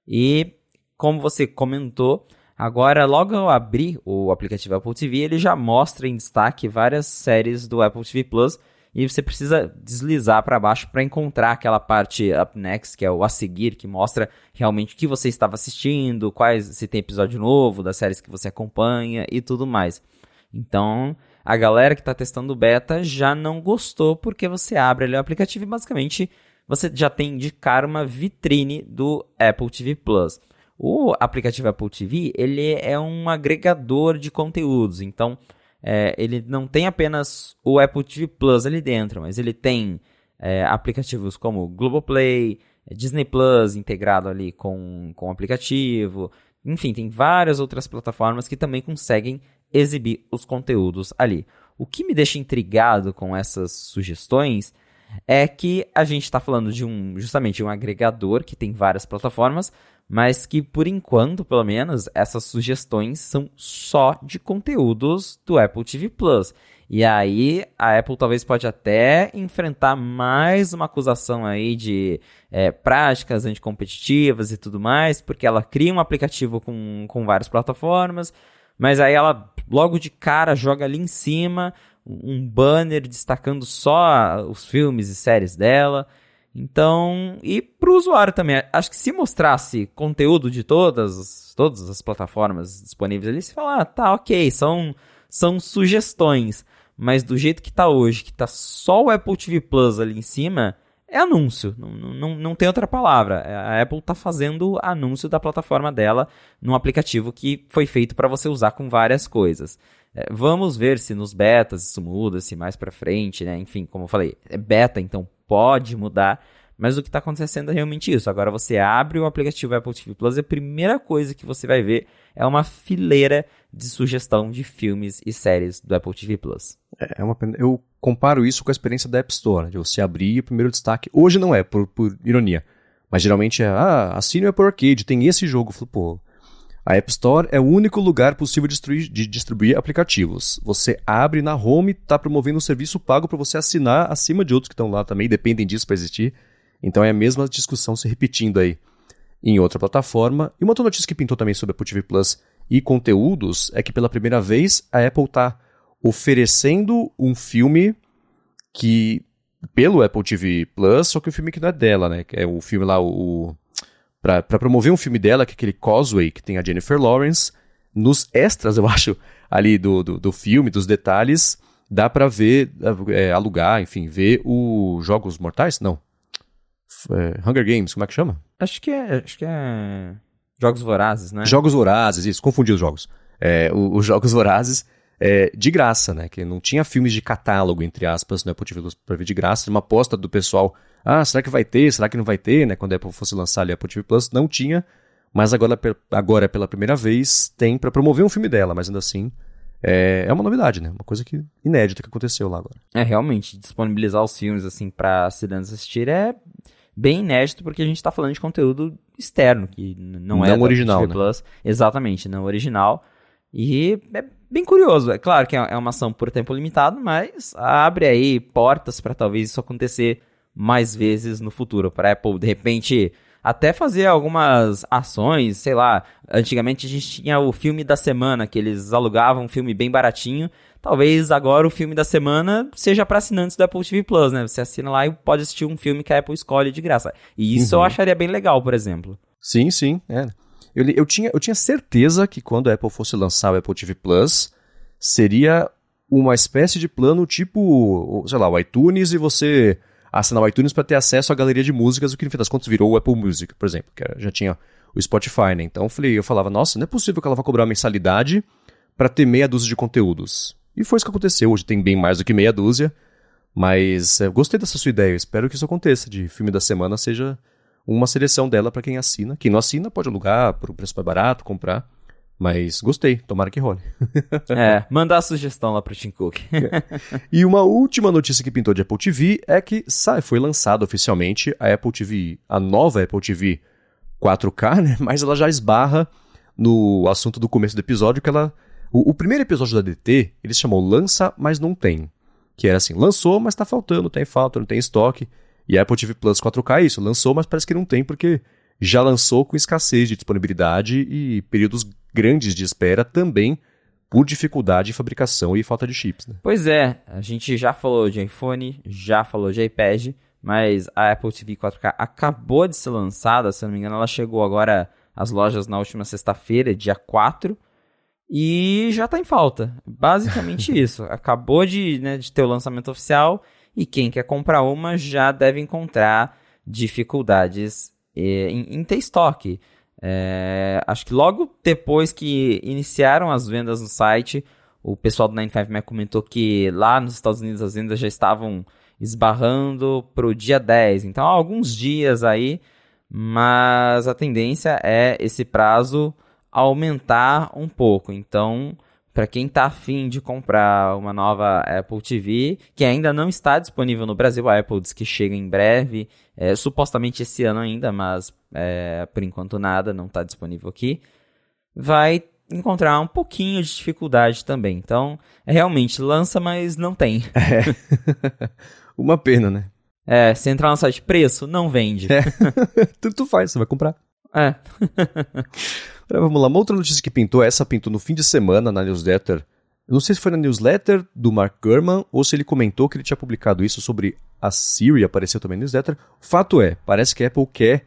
Speaker 2: E como você comentou, agora logo ao abrir o aplicativo Apple TV, ele já mostra em destaque várias séries do Apple TV Plus e você precisa deslizar para baixo para encontrar aquela parte up next, que é o a seguir, que mostra realmente o que você estava assistindo, quais se tem episódio novo das séries que você acompanha e tudo mais. Então, a galera que está testando beta já não gostou porque você abre ali o aplicativo e basicamente você já tem de cara uma vitrine do Apple TV Plus. O aplicativo Apple TV ele é um agregador de conteúdos, então é, ele não tem apenas o Apple TV Plus ali dentro, mas ele tem é, aplicativos como Globoplay, Disney Plus integrado ali com, com o aplicativo. Enfim, tem várias outras plataformas que também conseguem exibir os conteúdos ali. O que me deixa intrigado com essas sugestões é que a gente está falando de um justamente um agregador que tem várias plataformas, mas que por enquanto, pelo menos, essas sugestões são só de conteúdos do Apple TV Plus. E aí a Apple talvez pode até enfrentar mais uma acusação aí de é, práticas anticompetitivas e tudo mais, porque ela cria um aplicativo com, com várias plataformas, mas aí ela logo de cara joga ali em cima um banner destacando só os filmes e séries dela. Então, e para o usuário também, acho que se mostrasse conteúdo de todas, todas as plataformas disponíveis ali, você fala, ah, tá, ok, são, são sugestões. Mas do jeito que tá hoje, que tá só o Apple TV Plus ali em cima, é anúncio. Não, não, não tem outra palavra. É, a Apple tá fazendo anúncio da plataforma dela num aplicativo que foi feito para você usar com várias coisas. É, vamos ver se nos betas isso muda, se mais para frente, né? Enfim, como eu falei, é beta, então pode mudar. Mas o que está acontecendo é realmente isso. Agora você abre o aplicativo Apple TV Plus e a primeira coisa que você vai ver é uma fileira de sugestão de filmes e séries do Apple TV Plus.
Speaker 1: É, é uma pena. Eu comparo isso com a experiência da App Store, de você abrir o primeiro destaque. Hoje não é, por, por ironia. Mas geralmente é, ah, assine o Apple Arcade, tem esse jogo. Eu falo, pô, a App Store é o único lugar possível de distribuir, de distribuir aplicativos. Você abre na home, está promovendo um serviço pago para você assinar acima de outros que estão lá também, dependem disso para existir. Então é a mesma discussão se repetindo aí em outra plataforma. E uma outra notícia que pintou também sobre a Apple TV Plus e conteúdos é que pela primeira vez a Apple está oferecendo um filme que pelo Apple TV Plus, só que o filme que não é dela, né? É o filme lá, o. Pra, pra promover um filme dela, que é aquele Causeway, que tem a Jennifer Lawrence. Nos extras, eu acho, ali do, do, do filme, dos detalhes, dá pra ver, é, alugar, enfim, ver os Jogos Mortais? Não. É, Hunger Games, como é que chama?
Speaker 2: Acho que é. Acho que é. Jogos Vorazes, né?
Speaker 1: Jogos Vorazes, isso, confundi os jogos. É, os Jogos Vorazes é, de graça, né? Que não tinha filmes de catálogo, entre aspas, no Apple TV Plus pra ver de graça. Uma aposta do pessoal, ah, será que vai ter? Será que não vai ter, né? Quando a Apple fosse lançar ali a Apple TV Plus, não tinha. Mas agora, agora pela primeira vez, tem para promover um filme dela, mas ainda assim é, é uma novidade, né? Uma coisa que inédita que aconteceu lá agora.
Speaker 2: É, realmente, disponibilizar os filmes, assim, pra assinantes assistir é bem inédito, porque a gente tá falando de conteúdo externo, que não, não é
Speaker 1: original,
Speaker 2: né? Plus. Exatamente, não original. E é bem curioso. É claro que é, é uma ação por tempo limitado, mas abre aí portas para talvez isso acontecer mais vezes no futuro. Para Apple, de repente, até fazer algumas ações, sei lá. Antigamente a gente tinha o filme da semana, que eles alugavam um filme bem baratinho. Talvez agora o filme da semana seja para assinantes do Apple TV Plus, né? Você assina lá e pode assistir um filme que a Apple escolhe de graça. E isso uhum. eu acharia bem legal, por exemplo.
Speaker 1: Sim, sim. É. Eu, eu, tinha, eu tinha certeza que quando a Apple fosse lançar o Apple TV Plus, seria uma espécie de plano tipo, sei lá, o iTunes e você assinar o iTunes para ter acesso à galeria de músicas, o que no fim das contas virou o Apple Music, por exemplo, que já tinha o Spotify, né? Então eu falei, eu falava, nossa, não é possível que ela vá cobrar mensalidade para ter meia dúzia de conteúdos. E foi isso que aconteceu. Hoje tem bem mais do que meia dúzia. Mas é, gostei dessa sua ideia. Eu espero que isso aconteça. De filme da semana seja uma seleção dela para quem assina. Quem não assina pode alugar por um preço mais barato, comprar. Mas gostei, tomara que role.
Speaker 2: é, mandar a sugestão lá pro Tim Cook.
Speaker 1: E uma última notícia que pintou de Apple TV é que foi lançada oficialmente a Apple TV, a nova Apple TV 4K, né? Mas ela já esbarra no assunto do começo do episódio, que ela. O, o primeiro episódio da DT, eles chamou Lança, mas não tem. Que era assim, lançou, mas tá faltando, tem falta, não tem estoque. E a Apple TV Plus 4K é isso, lançou, mas parece que não tem, porque já lançou com escassez de disponibilidade e períodos grandes de espera também por dificuldade de fabricação e falta de chips. Né?
Speaker 2: Pois é, a gente já falou de iPhone, já falou de iPad, mas a Apple TV 4K acabou de ser lançada, se não me engano, ela chegou agora às lojas na última sexta-feira, dia 4, e já está em falta. Basicamente isso. Acabou de, né, de ter o lançamento oficial e quem quer comprar uma já deve encontrar dificuldades eh, em, em ter estoque. É, acho que logo depois que iniciaram as vendas no site, o pessoal do 95 Mac comentou que lá nos Estados Unidos as vendas já estavam esbarrando pro dia 10. Então, alguns dias aí, mas a tendência é esse prazo aumentar um pouco. Então, para quem está afim de comprar uma nova Apple TV, que ainda não está disponível no Brasil, a Apple diz que chega em breve, é, supostamente esse ano ainda, mas é, por enquanto nada, não está disponível aqui, vai encontrar um pouquinho de dificuldade também. Então, realmente, lança, mas não tem.
Speaker 1: É. Uma pena, né?
Speaker 2: É, se entrar no site preço, não vende.
Speaker 1: É. Tanto faz, você vai comprar.
Speaker 2: É.
Speaker 1: Vamos lá, uma outra notícia que pintou, essa pintou no fim de semana na newsletter. Eu não sei se foi na newsletter do Mark Gurman ou se ele comentou que ele tinha publicado isso sobre a Siri, apareceu também na newsletter. O fato é, parece que a Apple quer,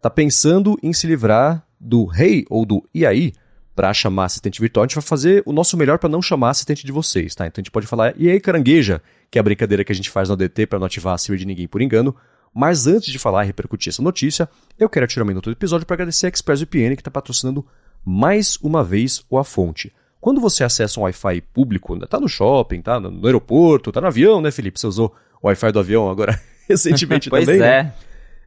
Speaker 1: tá pensando em se livrar do Hey ou do E aí para chamar assistente virtual. A gente vai fazer o nosso melhor para não chamar assistente de vocês, tá? Então a gente pode falar E aí carangueja, que é a brincadeira que a gente faz no DT para não ativar a Siri de ninguém por engano. Mas antes de falar e repercutir essa notícia, eu quero tirar um minuto do episódio para agradecer a ExpressVPN que está patrocinando mais uma vez o A Fonte. Quando você acessa um Wi-Fi público, está no shopping, tá no aeroporto, está no avião, né, Felipe? Você usou o Wi-Fi do avião agora recentemente
Speaker 2: pois
Speaker 1: também.
Speaker 2: Pois
Speaker 1: é. Né?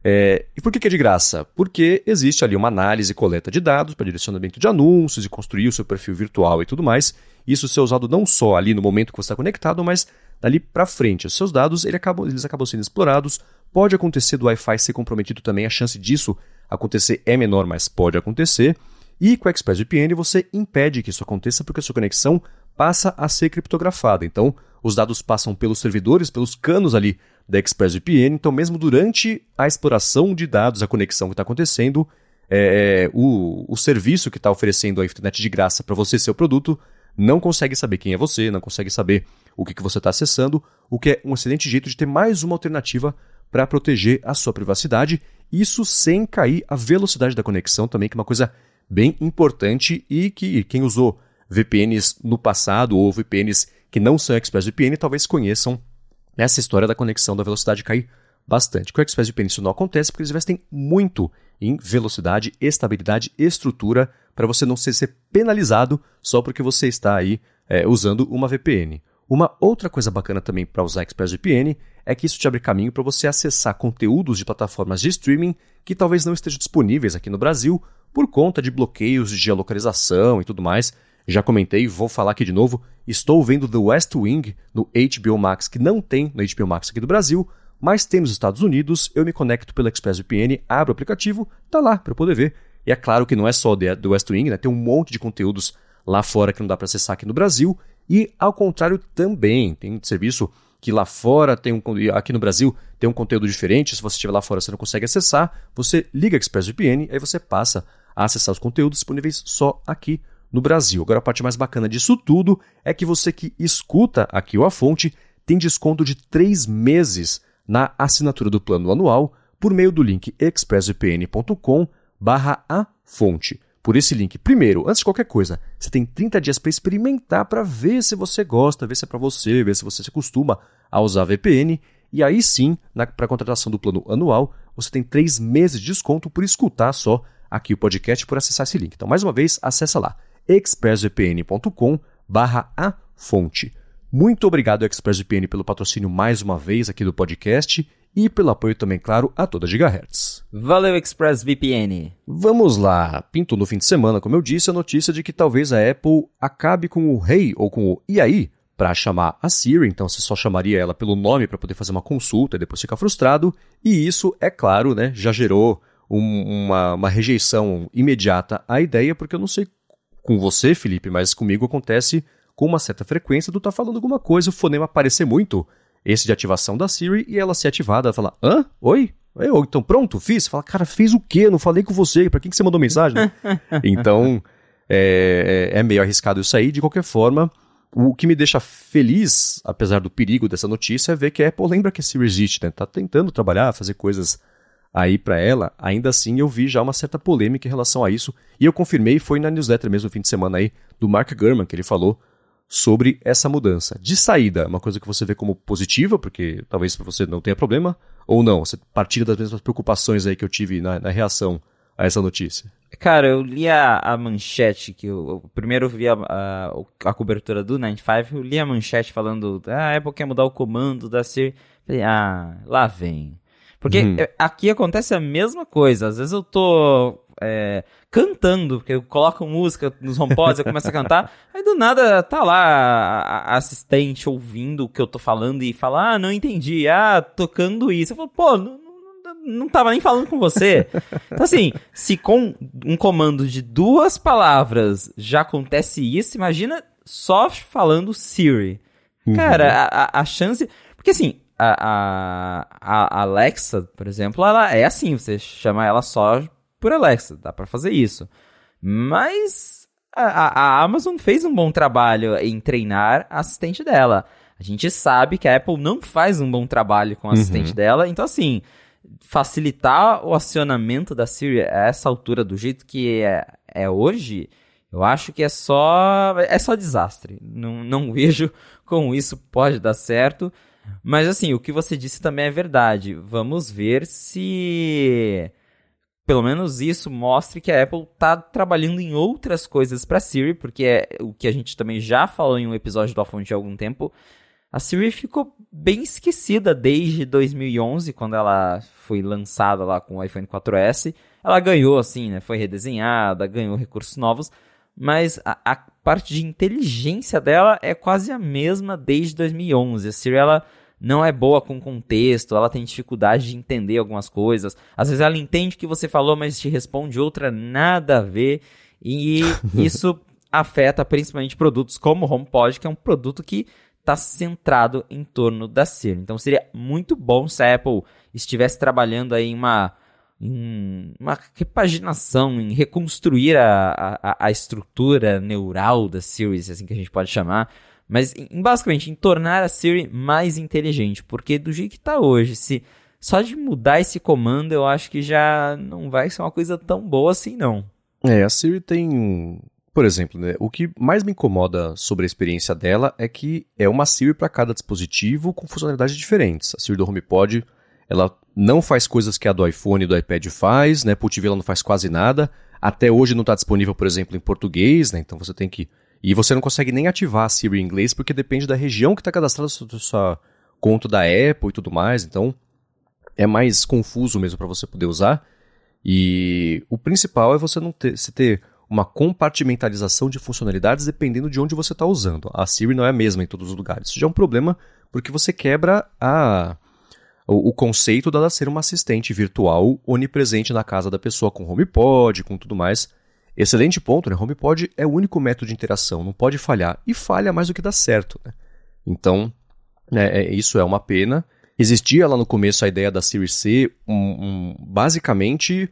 Speaker 1: É, e por que, que, é de graça? Porque existe ali uma análise e coleta de dados para direcionamento de anúncios e construir o seu perfil virtual e tudo mais. Isso ser usado não só ali no momento que você está conectado, mas dali para frente. Os seus dados ele acabam, eles acabam sendo explorados Pode acontecer do Wi-Fi ser comprometido também, a chance disso acontecer é menor, mas pode acontecer. E com o ExpressVPN você impede que isso aconteça porque a sua conexão passa a ser criptografada. Então, os dados passam pelos servidores, pelos canos ali da ExpressVPN. Então, mesmo durante a exploração de dados, a conexão que está acontecendo, é, o, o serviço que está oferecendo a internet de graça para você, seu produto, não consegue saber quem é você, não consegue saber o que, que você está acessando, o que é um excelente jeito de ter mais uma alternativa para proteger a sua privacidade, isso sem cair a velocidade da conexão também, que é uma coisa bem importante e que quem usou VPNs no passado ou VPNs que não são ExpressVPN talvez conheçam essa história da conexão da velocidade cair bastante. Com o ExpressVPN isso não acontece porque eles investem muito em velocidade, estabilidade, estrutura para você não ser, ser penalizado só porque você está aí é, usando uma VPN. Uma outra coisa bacana também para usar ExpressVPN é que isso te abre caminho para você acessar conteúdos de plataformas de streaming que talvez não estejam disponíveis aqui no Brasil por conta de bloqueios de geolocalização e tudo mais. Já comentei, vou falar aqui de novo. Estou vendo The West Wing no HBO Max, que não tem no HBO Max aqui do Brasil, mas tem nos Estados Unidos. Eu me conecto pelo ExpressVPN, abro o aplicativo, tá lá para eu poder ver. E é claro que não é só The West Wing, né? tem um monte de conteúdos lá fora que não dá para acessar aqui no Brasil. E ao contrário também, tem um serviço que lá fora tem um aqui no Brasil tem um conteúdo diferente, se você estiver lá fora você não consegue acessar, você liga ExpressVPN aí você passa a acessar os conteúdos disponíveis só aqui no Brasil. Agora a parte mais bacana disso tudo é que você que escuta aqui o A Fonte tem desconto de 3 meses na assinatura do plano anual por meio do link expressvpn.com barra a fonte por esse link. Primeiro, antes de qualquer coisa, você tem 30 dias para experimentar, para ver se você gosta, ver se é para você, ver se você se acostuma a usar VPN. E aí sim, para a contratação do plano anual, você tem 3 meses de desconto por escutar só aqui o podcast por acessar esse link. Então, mais uma vez, acessa lá expressvpn.com barra a fonte. Muito obrigado, ExpressVPN, pelo patrocínio mais uma vez aqui do podcast e pelo apoio também, claro, a toda Gigahertz.
Speaker 2: Valeu, ExpressVPN!
Speaker 1: Vamos lá! Pintou no fim de semana, como eu disse, a notícia de que talvez a Apple acabe com o Hey ou com o E aí para chamar a Siri, então você só chamaria ela pelo nome para poder fazer uma consulta e depois ficar frustrado, e isso, é claro, né, já gerou um, uma, uma rejeição imediata à ideia, porque eu não sei com você, Felipe, mas comigo acontece com uma certa frequência, tu tá falando alguma coisa, o fonema aparecer muito, esse de ativação da Siri, e ela ser ativada, ela fala, hã? Oi? Eu, então pronto, fiz? Fala, cara, fez o quê? Não falei com você, pra que, que você mandou mensagem? então, é, é, é meio arriscado isso aí, de qualquer forma, o que me deixa feliz, apesar do perigo dessa notícia, é ver que a Apple lembra que a Siri existe, né? Tá tentando trabalhar, fazer coisas aí para ela. Ainda assim, eu vi já uma certa polêmica em relação a isso. E eu confirmei, foi na newsletter mesmo no fim de semana aí, do Mark Gurman, que ele falou sobre essa mudança. De saída, uma coisa que você vê como positiva, porque talvez você não tenha problema, ou não? Você partilha das mesmas preocupações aí que eu tive na, na reação a essa notícia?
Speaker 2: Cara, eu li a, a manchete, que eu, eu primeiro vi a, a, a, cobertura do 95, eu li a manchete falando, ah, a Apple quer mudar o comando da Siri. Falei, ah, lá vem. Porque uhum. aqui acontece a mesma coisa. Às vezes eu tô é, cantando, porque eu coloco música nos HomePods, eu começo a cantar, aí do nada tá lá a, assistente ouvindo o que eu tô falando e fala, ah, não entendi, ah, tocando isso. Eu falo, pô, não, não, não tava nem falando com você. então assim, se com um comando de duas palavras já acontece isso, imagina só falando Siri. Uhum. Cara, a, a chance... Porque assim, a, a, a Alexa, por exemplo, ela é assim, você chama ela só por Alexa, dá para fazer isso. Mas a, a, Amazon fez um bom trabalho em treinar a assistente dela. A gente sabe que a Apple não faz um bom trabalho com a assistente uhum. dela, então assim, facilitar o acionamento da Siri a essa altura do jeito que é, é hoje, eu acho que é só é só desastre. Não, não vejo como isso pode dar certo. Mas assim, o que você disse também é verdade. Vamos ver se pelo menos isso mostre que a Apple está trabalhando em outras coisas para Siri, porque é o que a gente também já falou em um episódio do iPhone de algum tempo. A Siri ficou bem esquecida desde 2011, quando ela foi lançada lá com o iPhone 4S. Ela ganhou, assim, né? Foi redesenhada, ganhou recursos novos, mas a, a parte de inteligência dela é quase a mesma desde 2011. A Siri, ela não é boa com contexto, ela tem dificuldade de entender algumas coisas. Às vezes ela entende o que você falou, mas te responde outra nada a ver. E isso afeta principalmente produtos como o HomePod, que é um produto que está centrado em torno da Siri. Então seria muito bom se a Apple estivesse trabalhando aí em uma, em uma repaginação, em reconstruir a, a, a estrutura neural da Siri, assim que a gente pode chamar, mas, em, basicamente, em tornar a Siri mais inteligente. Porque do jeito que está hoje, se só de mudar esse comando, eu acho que já não vai ser uma coisa tão boa assim, não.
Speaker 1: É, a Siri tem. Por exemplo, né, o que mais me incomoda sobre a experiência dela é que é uma Siri para cada dispositivo com funcionalidades diferentes. A Siri do HomePod, ela não faz coisas que a do iPhone e do iPad faz, né? Apple TV ela não faz quase nada. Até hoje não está disponível, por exemplo, em português, né? Então você tem que e você não consegue nem ativar a Siri em inglês porque depende da região que está cadastrada na sua conta da Apple e tudo mais. Então é mais confuso mesmo para você poder usar. E o principal é você não ter, você ter uma compartimentalização de funcionalidades dependendo de onde você está usando. A Siri não é a mesma em todos os lugares. Isso já é um problema porque você quebra a, o, o conceito dela ser uma assistente virtual onipresente na casa da pessoa com HomePod, com tudo mais. Excelente ponto, né? HomePod é o único método de interação, não pode falhar. E falha mais do que dá certo, né? Então, né, é, isso é uma pena. Existia lá no começo a ideia da Series C, um, um, basicamente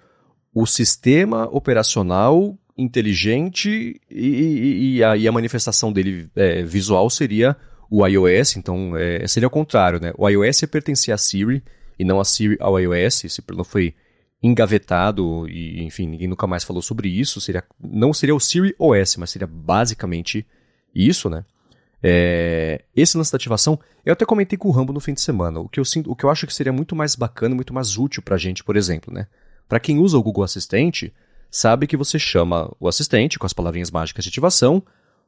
Speaker 1: o sistema operacional inteligente e, e, e, a, e a, manifestação dele é, visual seria o iOS, então é, seria o contrário, né? O iOS pertencia à Siri e não a Siri ao iOS, esse não foi engavetado e, enfim, ninguém nunca mais falou sobre isso. Seria, não seria o Siri OS, mas seria basicamente isso, né? É, esse lance da ativação, eu até comentei com o Rambo no fim de semana. O que eu sinto, o que eu acho que seria muito mais bacana, muito mais útil pra gente, por exemplo, né? Para quem usa o Google Assistente, sabe que você chama o assistente com as palavrinhas mágicas de ativação,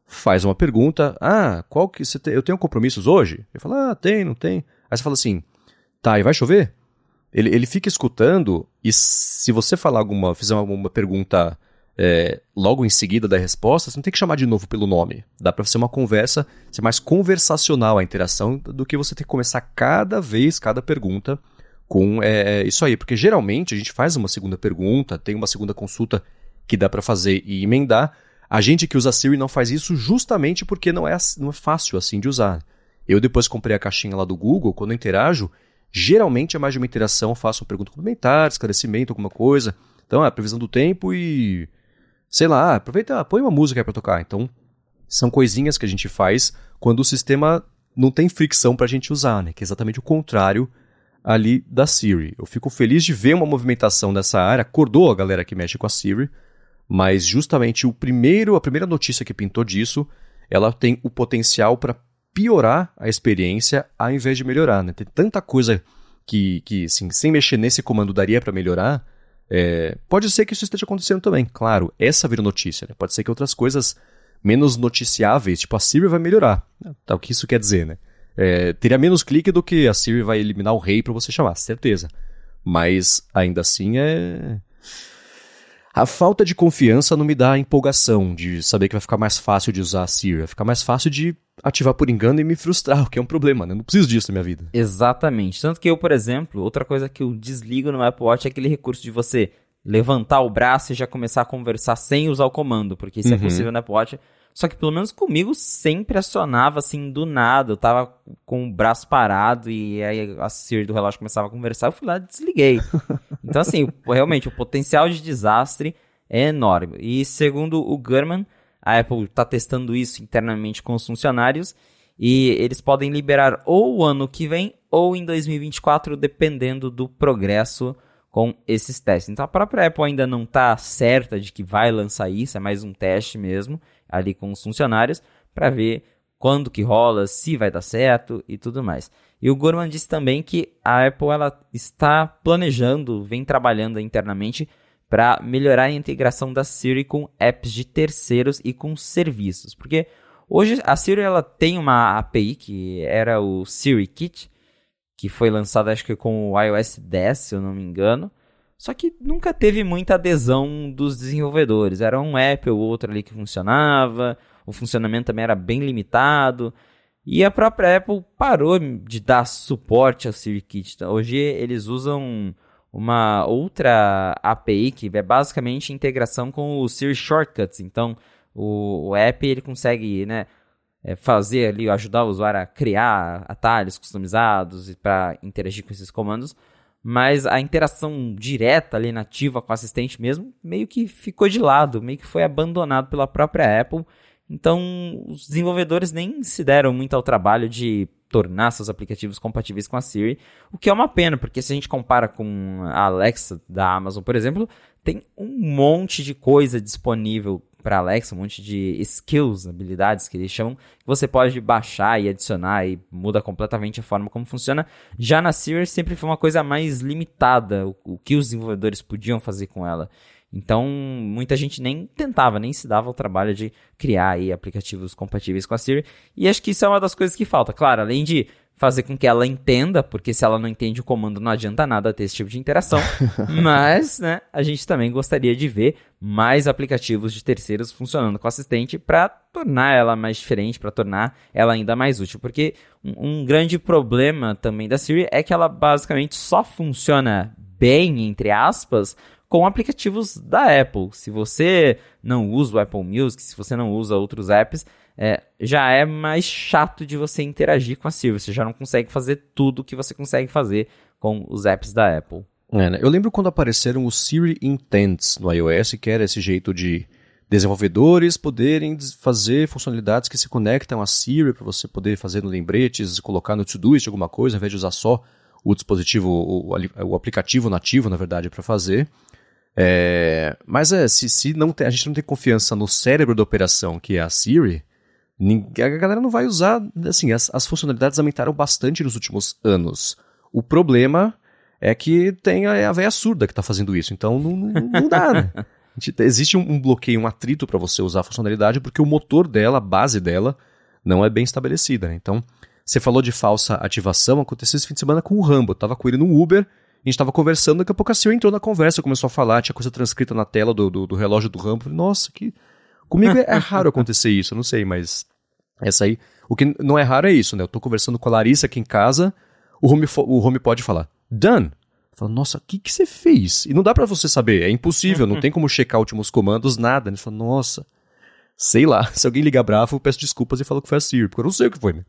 Speaker 1: faz uma pergunta, ah, qual que você tem, eu tenho compromissos hoje? Ele fala, ah, tem, não tem. Aí você fala assim, tá, e vai chover? Ele, ele fica escutando e se você falar alguma, fizer uma, pergunta é, logo em seguida da resposta, você não tem que chamar de novo pelo nome. Dá para ser uma conversa, ser mais conversacional a interação do que você ter que começar cada vez, cada pergunta com é, é, isso aí. Porque geralmente a gente faz uma segunda pergunta, tem uma segunda consulta que dá para fazer e emendar. A gente que usa Siri não faz isso justamente porque não é, não é fácil assim de usar. Eu depois comprei a caixinha lá do Google, quando eu interajo, Geralmente é mais de uma interação, faço uma pergunta complementar, esclarecimento, alguma coisa. Então, é a previsão do tempo e. Sei lá, aproveita, põe uma música pra tocar. Então, são coisinhas que a gente faz quando o sistema não tem fricção pra gente usar, né? Que é exatamente o contrário ali da Siri. Eu fico feliz de ver uma movimentação dessa área, acordou a galera que mexe com a Siri, mas justamente o primeiro, a primeira notícia que pintou disso, ela tem o potencial para piorar a experiência ao invés de melhorar. Né? Tem tanta coisa que, que assim, sem mexer nesse comando daria para melhorar. É, pode ser que isso esteja acontecendo também, claro. Essa vira notícia. Né? Pode ser que outras coisas menos noticiáveis, tipo a Siri vai melhorar. Tá, o que isso quer dizer, né? É, teria menos clique do que a Siri vai eliminar o rei para você chamar, certeza. Mas ainda assim é. A falta de confiança não me dá a empolgação de saber que vai ficar mais fácil de usar a Siri. Vai ficar mais fácil de ativar por engano e me frustrar, o que é um problema, né? Eu não preciso disso na minha vida.
Speaker 2: Exatamente. Tanto que eu, por exemplo, outra coisa que eu desligo no Apple Watch é aquele recurso de você levantar o braço e já começar a conversar sem usar o comando, porque isso é uhum. é possível no Apple Watch. Só que pelo menos comigo sempre acionava assim do nada. Eu tava com o braço parado e aí a Siri do relógio começava a conversar, eu fui lá e desliguei. Então assim, realmente o potencial de desastre é enorme. E segundo o Gurman, a Apple está testando isso internamente com os funcionários e eles podem liberar ou o ano que vem ou em 2024, dependendo do progresso com esses testes. Então a própria Apple ainda não está certa de que vai lançar isso, é mais um teste mesmo ali com os funcionários para ver quando que rola, se vai dar certo e tudo mais. E o Gorman disse também que a Apple ela está planejando, vem trabalhando internamente para melhorar a integração da Siri com apps de terceiros e com serviços, porque hoje a Siri ela tem uma API que era o Siri Kit, que foi lançada acho que com o iOS 10, se eu não me engano, só que nunca teve muita adesão dos desenvolvedores. Era um app ou outro ali que funcionava, o funcionamento também era bem limitado. E a própria Apple parou de dar suporte ao SiriKit. Então, hoje eles usam uma outra API que é basicamente integração com o Siri Shortcuts. Então, o, o app ele consegue né, é, fazer ali, ajudar o usuário a criar atalhos customizados para interagir com esses comandos mas a interação direta ali nativa com o assistente mesmo meio que ficou de lado, meio que foi abandonado pela própria Apple. Então, os desenvolvedores nem se deram muito ao trabalho de tornar seus aplicativos compatíveis com a Siri, o que é uma pena, porque se a gente compara com a Alexa da Amazon, por exemplo, tem um monte de coisa disponível para Alexa, um monte de skills, habilidades que eles chamam, que você pode baixar e adicionar e muda completamente a forma como funciona. Já na Siri sempre foi uma coisa mais limitada, o, o que os desenvolvedores podiam fazer com ela. Então, muita gente nem tentava, nem se dava o trabalho de criar aí aplicativos compatíveis com a Siri. E acho que isso é uma das coisas que falta. Claro, além de fazer com que ela entenda, porque se ela não entende o comando não adianta nada ter esse tipo de interação. Mas, né, a gente também gostaria de ver mais aplicativos de terceiros funcionando com o assistente para tornar ela mais diferente, para tornar ela ainda mais útil. Porque um, um grande problema também da Siri é que ela basicamente só funciona bem, entre aspas, com aplicativos da Apple. Se você não usa o Apple Music, se você não usa outros apps, é, já é mais chato de você interagir com a Siri. Você já não consegue fazer tudo que você consegue fazer com os apps da Apple.
Speaker 1: É, né? Eu lembro quando apareceram os Siri Intents no iOS, que era esse jeito de desenvolvedores poderem fazer funcionalidades que se conectam a Siri para você poder fazer no lembretes, colocar no Todoist alguma coisa, ao invés de usar só o dispositivo, o, o aplicativo nativo, na verdade, para fazer. É, mas é, se, se não tem, a gente não tem confiança no cérebro da operação, que é a Siri, a galera não vai usar. Assim, as, as funcionalidades aumentaram bastante nos últimos anos. O problema é que tem a, a véia surda que está fazendo isso, então não, não, não dá, né? Existe um, um bloqueio, um atrito para você usar a funcionalidade, porque o motor dela, a base dela, não é bem estabelecida. Né? Então, você falou de falsa ativação, aconteceu esse fim de semana com o Rambo. Eu tava com ele no Uber, a gente tava conversando, daqui a pouco a Siri entrou na conversa, começou a falar, tinha coisa transcrita na tela do, do, do relógio do Rambo. Nossa, que. Comigo é, é raro acontecer isso, eu não sei, mas essa aí, o que não é raro é isso, né? Eu tô conversando com a Larissa aqui em casa, o home, o home pode falar, done. Fala, nossa, o que, que você fez? E não dá para você saber, é impossível, não tem como checar últimos comandos, nada. Ele fala, nossa, sei lá, se alguém ligar bravo, eu peço desculpas e falo que foi a Siri, porque eu não sei o que foi, né?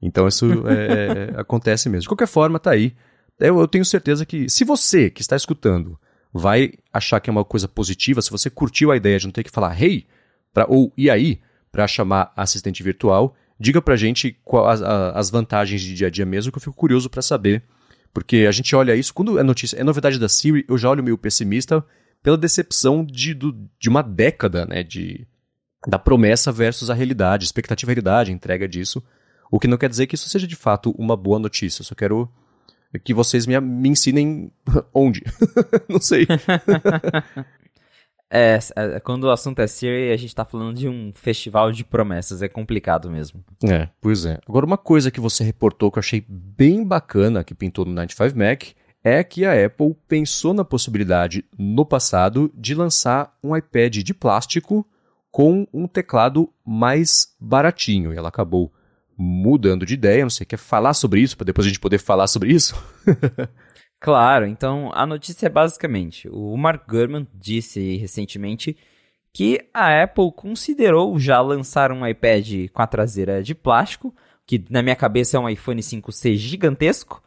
Speaker 1: Então isso é, é, acontece mesmo. De qualquer forma, tá aí. Eu, eu tenho certeza que, se você que está escutando vai achar que é uma coisa positiva, se você curtiu a ideia de não ter que falar hey, pra, ou e aí, para chamar assistente virtual. Diga pra gente quais as vantagens de dia a dia mesmo, que eu fico curioso para saber. Porque a gente olha isso, quando é notícia, é novidade da Siri, eu já olho meio pessimista pela decepção de, do, de uma década, né? De, da promessa versus a realidade, expectativa e realidade, entrega disso. O que não quer dizer que isso seja de fato uma boa notícia. Eu só quero que vocês me, me ensinem onde. não sei.
Speaker 2: É, é, quando o assunto é Siri, a gente tá falando de um festival de promessas, é complicado mesmo.
Speaker 1: É, pois é. Agora, uma coisa que você reportou que eu achei bem bacana que pintou no 95 Mac é que a Apple pensou na possibilidade no passado de lançar um iPad de plástico com um teclado mais baratinho. E ela acabou mudando de ideia. Não sei, quer falar sobre isso para depois a gente poder falar sobre isso?
Speaker 2: claro, então a notícia é basicamente: o Mark Gurman disse recentemente que a Apple considerou já lançar um iPad com a traseira de plástico, que na minha cabeça é um iPhone 5C gigantesco,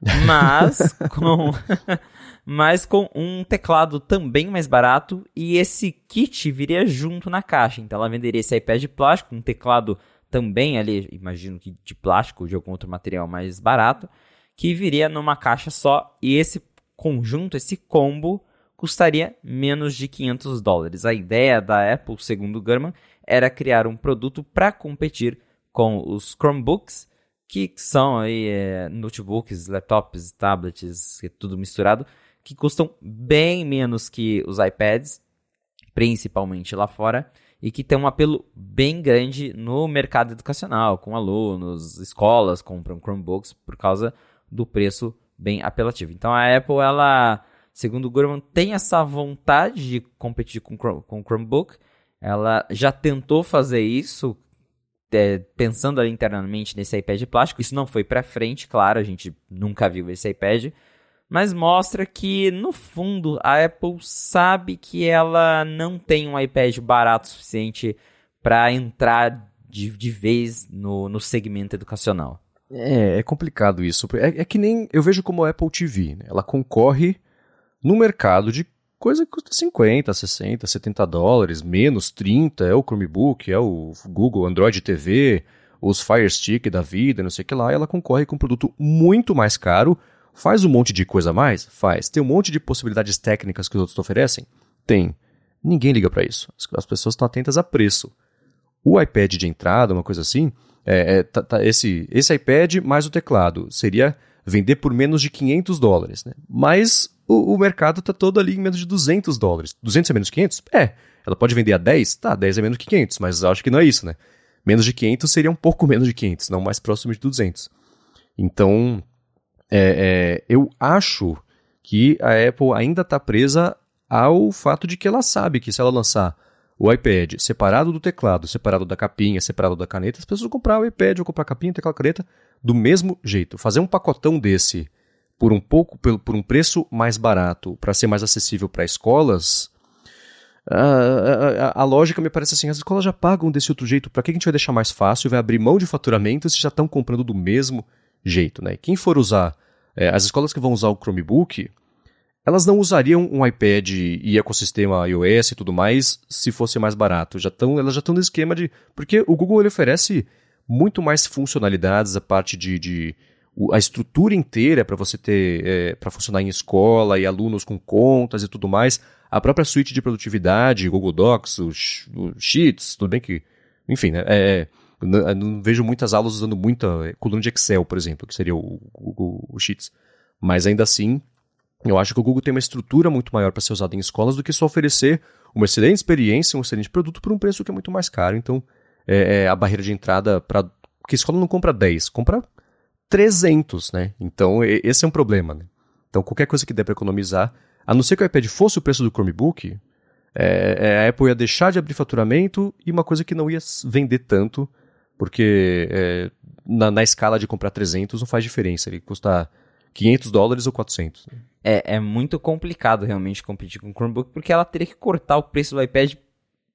Speaker 2: mas com mas com um teclado também mais barato e esse kit viria junto na caixa. Então ela venderia esse iPad de plástico, um teclado também ali, imagino que de plástico de algum outro material mais barato, que viria numa caixa só e esse conjunto, esse combo custaria menos de 500 dólares. A ideia da Apple, segundo Gurman, era criar um produto para competir com os Chromebooks, que são aí é, notebooks, laptops, tablets, tudo misturado, que custam bem menos que os iPads, principalmente lá fora, e que tem um apelo bem grande no mercado educacional, com alunos, escolas compram Chromebooks por causa do preço bem apelativo. Então a Apple, ela, segundo o Gurman, tem essa vontade de competir com, com o Chromebook. Ela já tentou fazer isso, é, pensando ali internamente nesse iPad plástico. Isso não foi para frente, claro, a gente nunca viu esse iPad mas mostra que, no fundo, a Apple sabe que ela não tem um iPad barato suficiente para entrar de, de vez no, no segmento educacional.
Speaker 1: É, é complicado isso. É, é, que nem eu vejo como a Apple TV. Né? Ela concorre no mercado de coisa que custa 50, 60, 70 dólares, menos 30, é o Chromebook, é o Google Android TV, os Fire Stick da vida, não sei o que lá. ela concorre com um produto muito mais caro Faz um monte de coisa a mais? Faz. Tem um monte de possibilidades técnicas que os outros oferecem? Tem. Ninguém liga para isso. As pessoas estão atentas a preço. O iPad de entrada, uma coisa assim, é, é tá, tá, esse, esse iPad mais o teclado seria vender por menos de 500 dólares. Né? Mas o, o mercado está todo ali em menos de 200 dólares. 200 é menos de 500? É. Ela pode vender a 10? Tá, 10 é menos que 500, mas acho que não é isso, né? Menos de 500 seria um pouco menos de 500, não mais próximo de 200. Então, é, é, eu acho que a Apple ainda está presa ao fato de que ela sabe que se ela lançar o iPad separado do teclado, separado da capinha, separado da caneta, as pessoas vão comprar o iPad ou comprar a capinha, teclado, caneta do mesmo jeito. Fazer um pacotão desse por um pouco, por, um preço mais barato, para ser mais acessível para escolas, a, a, a, lógica me parece assim: as escolas já pagam desse outro jeito, para que a gente vai deixar mais fácil, vai abrir mão de faturamento se já estão comprando do mesmo jeito, né? Quem for usar, é, as escolas que vão usar o Chromebook, elas não usariam um iPad e ecossistema iOS e tudo mais se fosse mais barato. Já tão, elas já estão no esquema de. Porque o Google ele oferece muito mais funcionalidades, a parte de. de a estrutura inteira para você ter. É, para funcionar em escola e alunos com contas e tudo mais. A própria suíte de produtividade, Google Docs, o, o Sheets, tudo bem que. Enfim, né? É, não, não, vejo muitas aulas usando muita é, coluna de Excel, por exemplo, que seria o Google Sheets. Mas ainda assim, eu acho que o Google tem uma estrutura muito maior para ser usado em escolas do que só oferecer uma excelente experiência, um excelente produto por um preço que é muito mais caro. Então, é, é a barreira de entrada para. Porque a escola não compra 10, compra 300, né? Então, esse é um problema, né? Então, qualquer coisa que der para economizar, a não ser que o iPad fosse o preço do Chromebook, é, é, a Apple ia deixar de abrir faturamento e uma coisa que não ia vender tanto porque é, na, na, escala de comprar 300 não faz diferença, ele custa 500 dólares ou 400.
Speaker 2: É, é muito complicado realmente competir com o Chromebook, porque ela teria que cortar o preço do iPad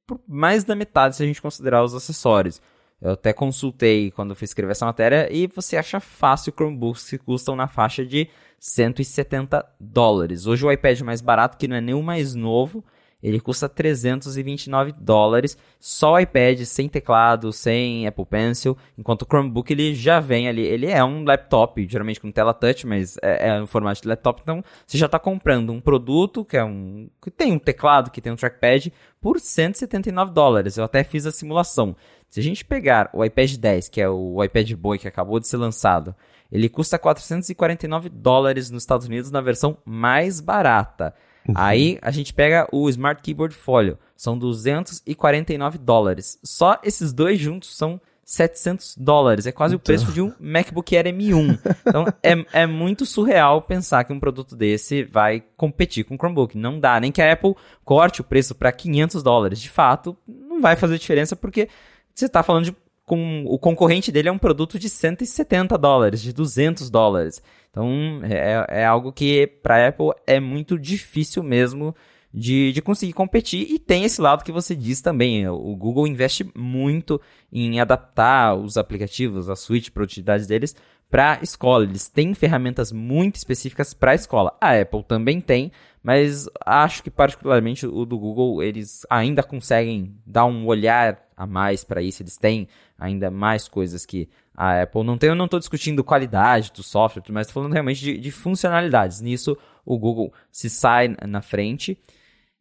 Speaker 2: por mais da metade se a gente considerar os acessórios. Eu até consultei quando fui escrever essa matéria e você acha fácil Chromebooks que custam na faixa de 170 dólares. Hoje o iPad mais barato, que não é nem o mais novo, ele custa 329 dólares, só o iPad, sem teclado, sem Apple Pencil, enquanto o Chromebook ele já vem ali, ele é um laptop, geralmente com tela touch, mas é, é no formato de laptop, então você já está comprando um produto que é um que tem um teclado, que tem um trackpad por 179 dólares. Eu até fiz a simulação. Se a gente pegar o iPad 10, que é o iPad Boy que acabou de ser lançado, ele custa 449 dólares nos Estados Unidos na versão mais barata. Uhum. Aí a gente pega o Smart Keyboard Folio, são 249 dólares. Só esses dois juntos são 700 dólares. É quase então... o preço de um MacBook Air M1. Então é, é muito surreal pensar que um produto desse vai competir com o Chromebook. Não dá, nem que a Apple corte o preço para 500 dólares. De fato, não vai fazer diferença porque você está falando de com o concorrente dele é um produto de 170 dólares, de 200 dólares. Então é, é algo que para a Apple é muito difícil mesmo de, de conseguir competir. E tem esse lado que você diz também. O Google investe muito em adaptar os aplicativos, a suíte de produtividade deles para escola. Eles têm ferramentas muito específicas para escola. A Apple também tem, mas acho que particularmente o do Google eles ainda conseguem dar um olhar a mais para isso. Eles têm ainda mais coisas que a Apple não tem. Eu não estou discutindo qualidade do software, mas estou falando realmente de, de, funcionalidades. Nisso, o Google se sai na frente.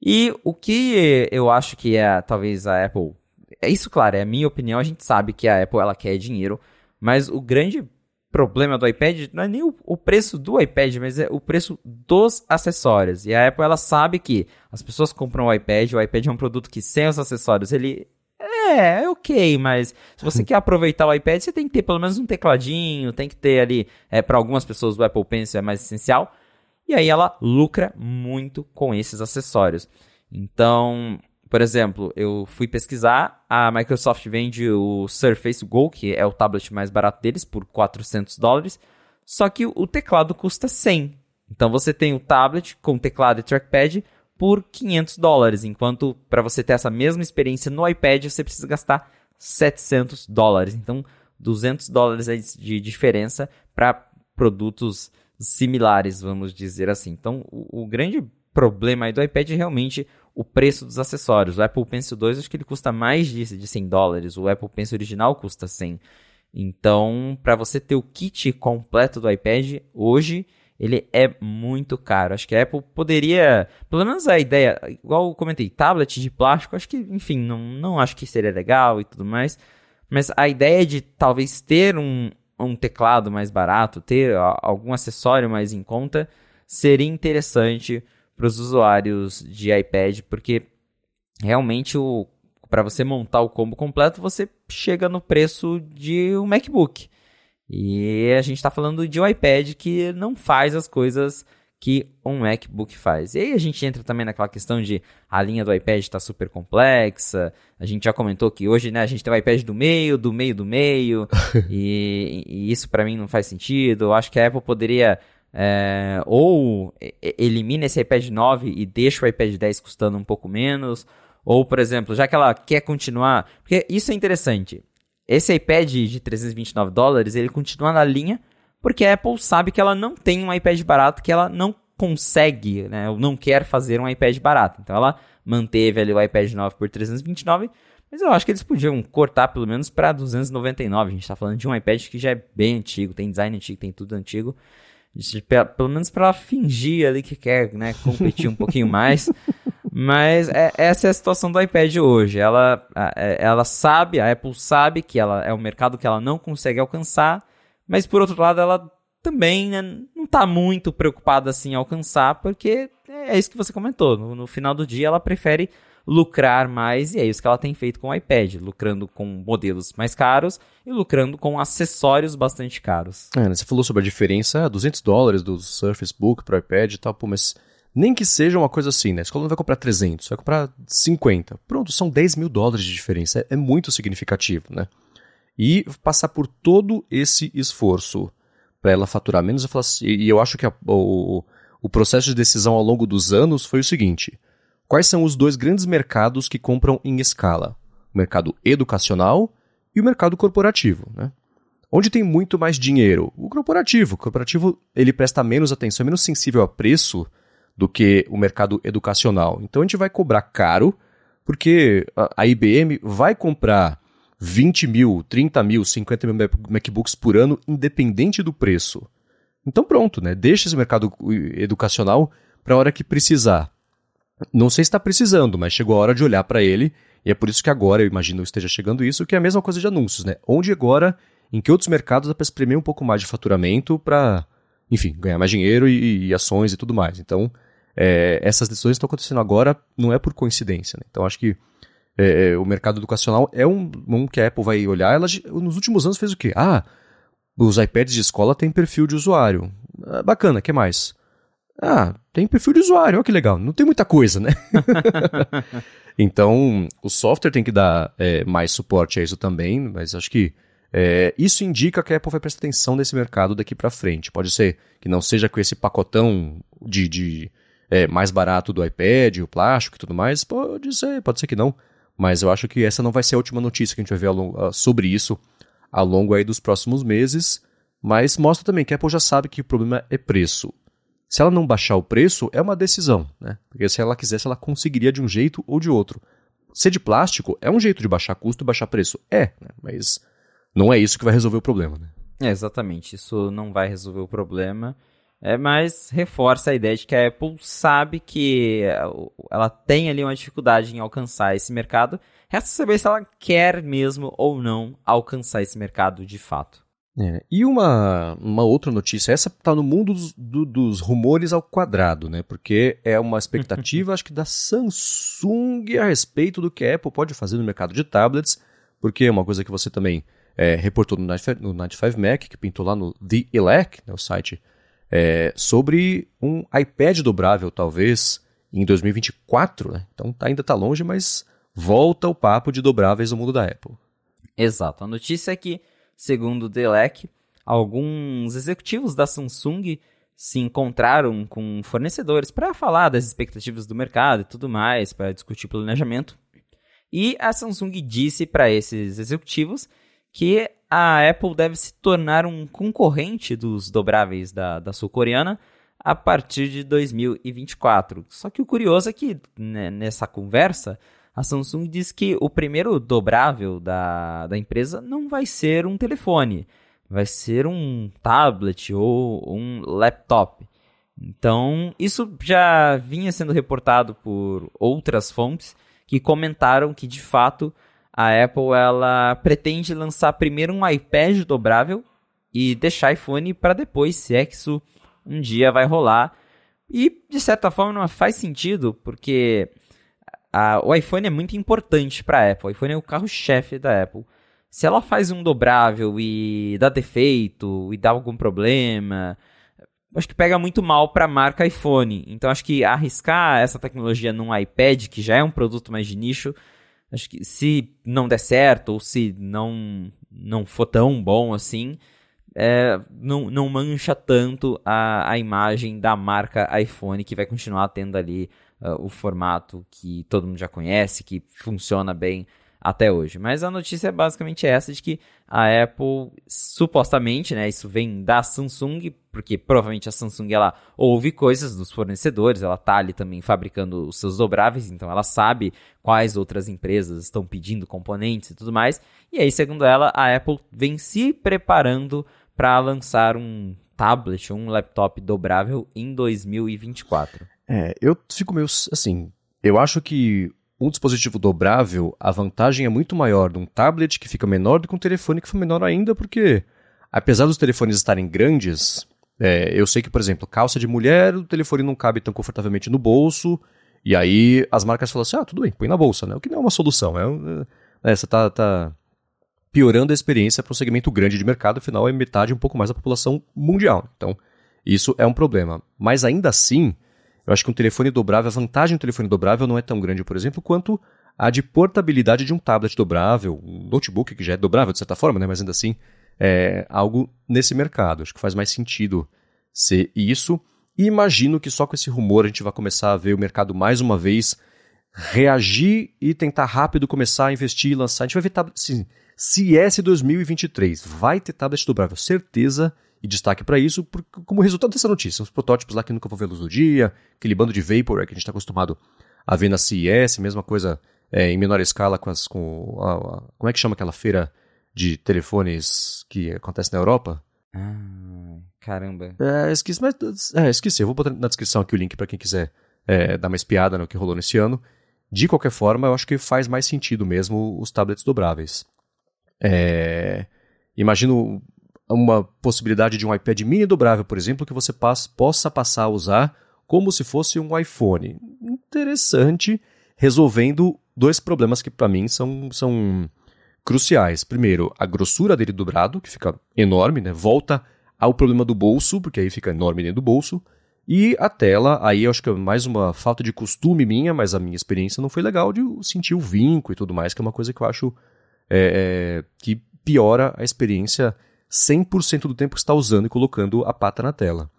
Speaker 2: E o que eu acho que é talvez a Apple. É isso, claro, é a minha opinião. A gente sabe que a Apple ela quer dinheiro, mas o grande problema do iPad não é nem o, o, preço do iPad, mas é o preço dos acessórios. E a Apple ela sabe que as pessoas compram o iPad, o iPad é um produto que sem os acessórios ele é, é ok, mas se você quer aproveitar o iPad, você tem que ter pelo menos um tecladinho, tem que ter ali, é, para algumas pessoas o Apple Pencil é mais essencial. E aí ela lucra muito com esses acessórios. Então, por exemplo, eu fui pesquisar, a Microsoft vende o Surface Go, que é o tablet mais barato deles, por 400 dólares, só que o teclado custa 100. Então você tem o tablet com teclado e trackpad por 500 dólares, enquanto para você ter essa mesma experiência no iPad você precisa gastar 700 dólares. Então, 200 dólares de diferença para produtos similares, vamos dizer assim. Então, o, o, grande problema do iPad é realmente o preço dos acessórios. O Apple Pencil 2 acho que ele custa mais de, de 100 dólares, o Apple Pencil original custa 100. Então, para você ter o kit completo do iPad, hoje ele é muito caro. Acho que a Apple poderia, pelo menos a ideia, igual eu comentei, tablet de plástico, acho que, enfim, não, não acho que seria legal e tudo mais. Mas a ideia de talvez ter um, um teclado mais barato, ter algum acessório mais em conta, seria interessante para os usuários de iPad, porque realmente o para você montar o combo completo, você chega no preço de um MacBook. E a gente está falando de um iPad que não faz as coisas que um MacBook faz. E aí a gente entra também naquela questão de a linha do iPad está super complexa. A gente já comentou que hoje né, a gente tem o iPad do meio, do meio do meio. e, e, isso para mim não faz sentido. Eu acho que a Apple poderia é, ou elimina esse iPad 9 e deixa o iPad 10 custando um pouco menos. Ou, por exemplo, já que ela quer continuar. Porque isso é interessante. Esse iPad de 329 dólares, ele continua na linha, porque a Apple sabe que ela não tem um iPad barato, que ela não consegue, né, ou não quer fazer um iPad barato. Então ela manteve ali o iPad 9 por 329, mas eu acho que eles podiam cortar pelo menos para 299. A gente está falando de um iPad que já é bem antigo, tem design antigo, tem tudo antigo. Pelo menos para fingir ali que quer, né, competir um pouquinho mais. Mas é, essa é a situação do iPad hoje. Ela, é, ela sabe, a Apple sabe que ela é um mercado que ela não consegue alcançar, mas por outro lado ela também né, não está muito preocupada assim em alcançar, porque é isso que você comentou. No, no, final do dia ela prefere lucrar mais e é isso que ela tem feito com o iPad, lucrando com modelos mais caros e lucrando com acessórios bastante caros.
Speaker 1: É, né, você falou sobre a diferença, 200 dólares do Surface Book para o iPad e tal, pô, mas nem que seja uma coisa assim, né? A escola não vai comprar 300, vai comprar 50. Pronto, são 10 mil dólares de diferença. É, é muito significativo, né? E passar por todo esse esforço para ela faturar menos, eu assim, e eu acho que a, o, o processo de decisão ao longo dos anos foi o seguinte: quais são os dois grandes mercados que compram em escala? O mercado educacional e o mercado corporativo, né? Onde tem muito mais dinheiro? O corporativo. O corporativo ele presta menos atenção, é menos sensível a preço do que o mercado educacional. Então a gente vai cobrar caro, porque a IBM vai comprar 20 mil, 30 mil, 50 mil MacBooks por ano, independente do preço. Então pronto, né? Deixa esse mercado educacional para a hora que precisar. Não sei se está precisando, mas chegou a hora de olhar para ele, e é por isso que agora, eu imagino, esteja chegando isso, que é a mesma coisa de anúncios, né? Onde agora, em que outros mercados dá para espremer um pouco mais de faturamento para, enfim, ganhar mais dinheiro e, e ações e tudo mais. Então, é, essas decisões estão acontecendo agora, não é por coincidência. Né? Então acho que é, é, o mercado educacional é um, um que a Apple vai olhar. Ela nos últimos anos fez o quê? Ah, os iPads de escola têm perfil de usuário. Ah, bacana, que mais? Ah, tem perfil de usuário, olha que legal. Não tem muita coisa, né? então, o software tem que dar é, mais suporte a isso também, mas acho que é, isso indica que a Apple vai prestar atenção nesse mercado daqui para frente. Pode ser que não seja com esse pacotão de, de é, mais barato do iPad, o plástico e tudo mais. Pode ser, pode ser que não. Mas eu acho que essa não vai ser a última notícia que a gente vai ver ao, sobre isso ao longo aí dos próximos meses. Mas mostra também que a Apple já sabe que o problema é preço. Se ela não baixar o preço, é uma decisão, né? Porque se ela quisesse, ela conseguiria de um jeito ou de outro. Ser de plástico é um jeito de baixar custo e baixar preço. É, né? mas não é isso que vai resolver o problema, né?
Speaker 2: É, exatamente. Isso não vai resolver o problema. É, mas reforça a ideia de que a Apple sabe que eh, ela tem ali uma dificuldade em alcançar esse mercado. Resta saber se ela quer mesmo ou não alcançar esse mercado de fato.
Speaker 1: É, e uma, uma outra notícia, essa está no mundo dos, do, dos rumores ao quadrado, né? Porque é uma expectativa, acho que da Samsung a respeito do que a Apple pode fazer no mercado de tablets, porque é uma coisa que você também é, reportou no 95, no 95 Mac, que pintou lá no The Elec, né, o site, é, sobre um iPad dobrável, talvez, em 2024, né? Então tá, ainda está longe, mas volta o papo de dobráveis no mundo da Apple.
Speaker 2: Exato. A notícia é que Segundo o Delec, alguns executivos da Samsung se encontraram com fornecedores para falar das expectativas do mercado e tudo mais, para discutir planejamento. E a Samsung disse para esses executivos que a Apple deve se tornar um concorrente dos dobráveis da, da sul-coreana a partir de 2024. Só que o curioso é que né, nessa conversa a Samsung diz que o primeiro dobrável da, da empresa não vai ser um telefone, vai ser um tablet ou um laptop. Então, isso já vinha sendo reportado por outras fontes que comentaram que, de fato, a Apple ela pretende lançar primeiro um iPad dobrável e deixar iPhone para depois, se é que isso um dia vai rolar. E, de certa forma, não faz sentido, porque a, o iPhone é muito importante para a Apple. O iPhone é o carro-chefe da Apple. Se ela faz um dobrável e dá defeito e dá algum problema, acho que pega muito mal para a marca iPhone. Então acho que arriscar essa tecnologia num iPad, que já é um produto mais de nicho, acho que se não der certo ou se não não for tão bom assim, é, não, não mancha tanto a, a imagem da marca iPhone que vai continuar tendo ali uh, o formato que todo mundo já conhece, que funciona bem até hoje. Mas a notícia é basicamente essa de que a Apple supostamente, né, isso vem da Samsung, porque provavelmente a Samsung ela ouve coisas dos fornecedores, ela tá ali também fabricando os seus dobráveis, então ela sabe quais outras empresas estão pedindo componentes e tudo mais. E aí, segundo ela, a Apple vem se preparando para lançar um tablet, um laptop dobrável em 2024.
Speaker 1: É, eu fico meio assim. Eu acho que um dispositivo dobrável, a vantagem é muito maior de um tablet que fica menor do que um telefone que fica menor ainda, porque apesar dos telefones estarem grandes, é, eu sei que, por exemplo, calça de mulher, o telefone não cabe tão confortavelmente no bolso, e aí as marcas falam assim: ah, tudo bem, põe na bolsa, né? O que não é uma solução. É, é, você tá, tá piorando a experiência para um segmento grande de mercado, afinal é metade, um pouco mais da população mundial. Então, isso é um problema. Mas ainda assim eu acho que um telefone dobrável, a vantagem do telefone dobrável não é tão grande, por exemplo, quanto a de portabilidade de um tablet dobrável, um notebook que já é dobrável de certa forma, né? mas ainda assim é algo nesse mercado. Acho que faz mais sentido ser isso. E imagino que só com esse rumor a gente vai começar a ver o mercado mais uma vez reagir e tentar rápido começar a investir e lançar. A gente vai ver tablet, sim, CS 2023 vai ter tablet dobrável, certeza e destaque para isso por, como resultado dessa notícia. Os protótipos lá que nunca vão ver luz do dia, aquele bando de vapor que a gente está acostumado a ver na CES, mesma coisa é, em menor escala com as. Com a, a, como é que chama aquela feira de telefones que acontece na Europa?
Speaker 2: Ah, caramba.
Speaker 1: É, esqueci, mas, é, esqueci. Eu vou botar na descrição aqui o link para quem quiser é, dar uma espiada no que rolou nesse ano. De qualquer forma, eu acho que faz mais sentido mesmo os tablets dobráveis. É, imagino uma possibilidade de um iPad mini dobrável, por exemplo, que você possa passar a usar como se fosse um iPhone. Interessante, resolvendo dois problemas que para mim são, são cruciais. Primeiro, a grossura dele dobrado, que fica enorme, né? Volta ao problema do bolso, porque aí fica enorme dentro do bolso. E a tela, aí eu acho que é mais uma falta de costume minha, mas a minha experiência não foi legal de sentir o vinco e tudo mais, que é uma coisa que eu acho é, é, que piora a experiência 100% do tempo que está usando e colocando a pata na tela.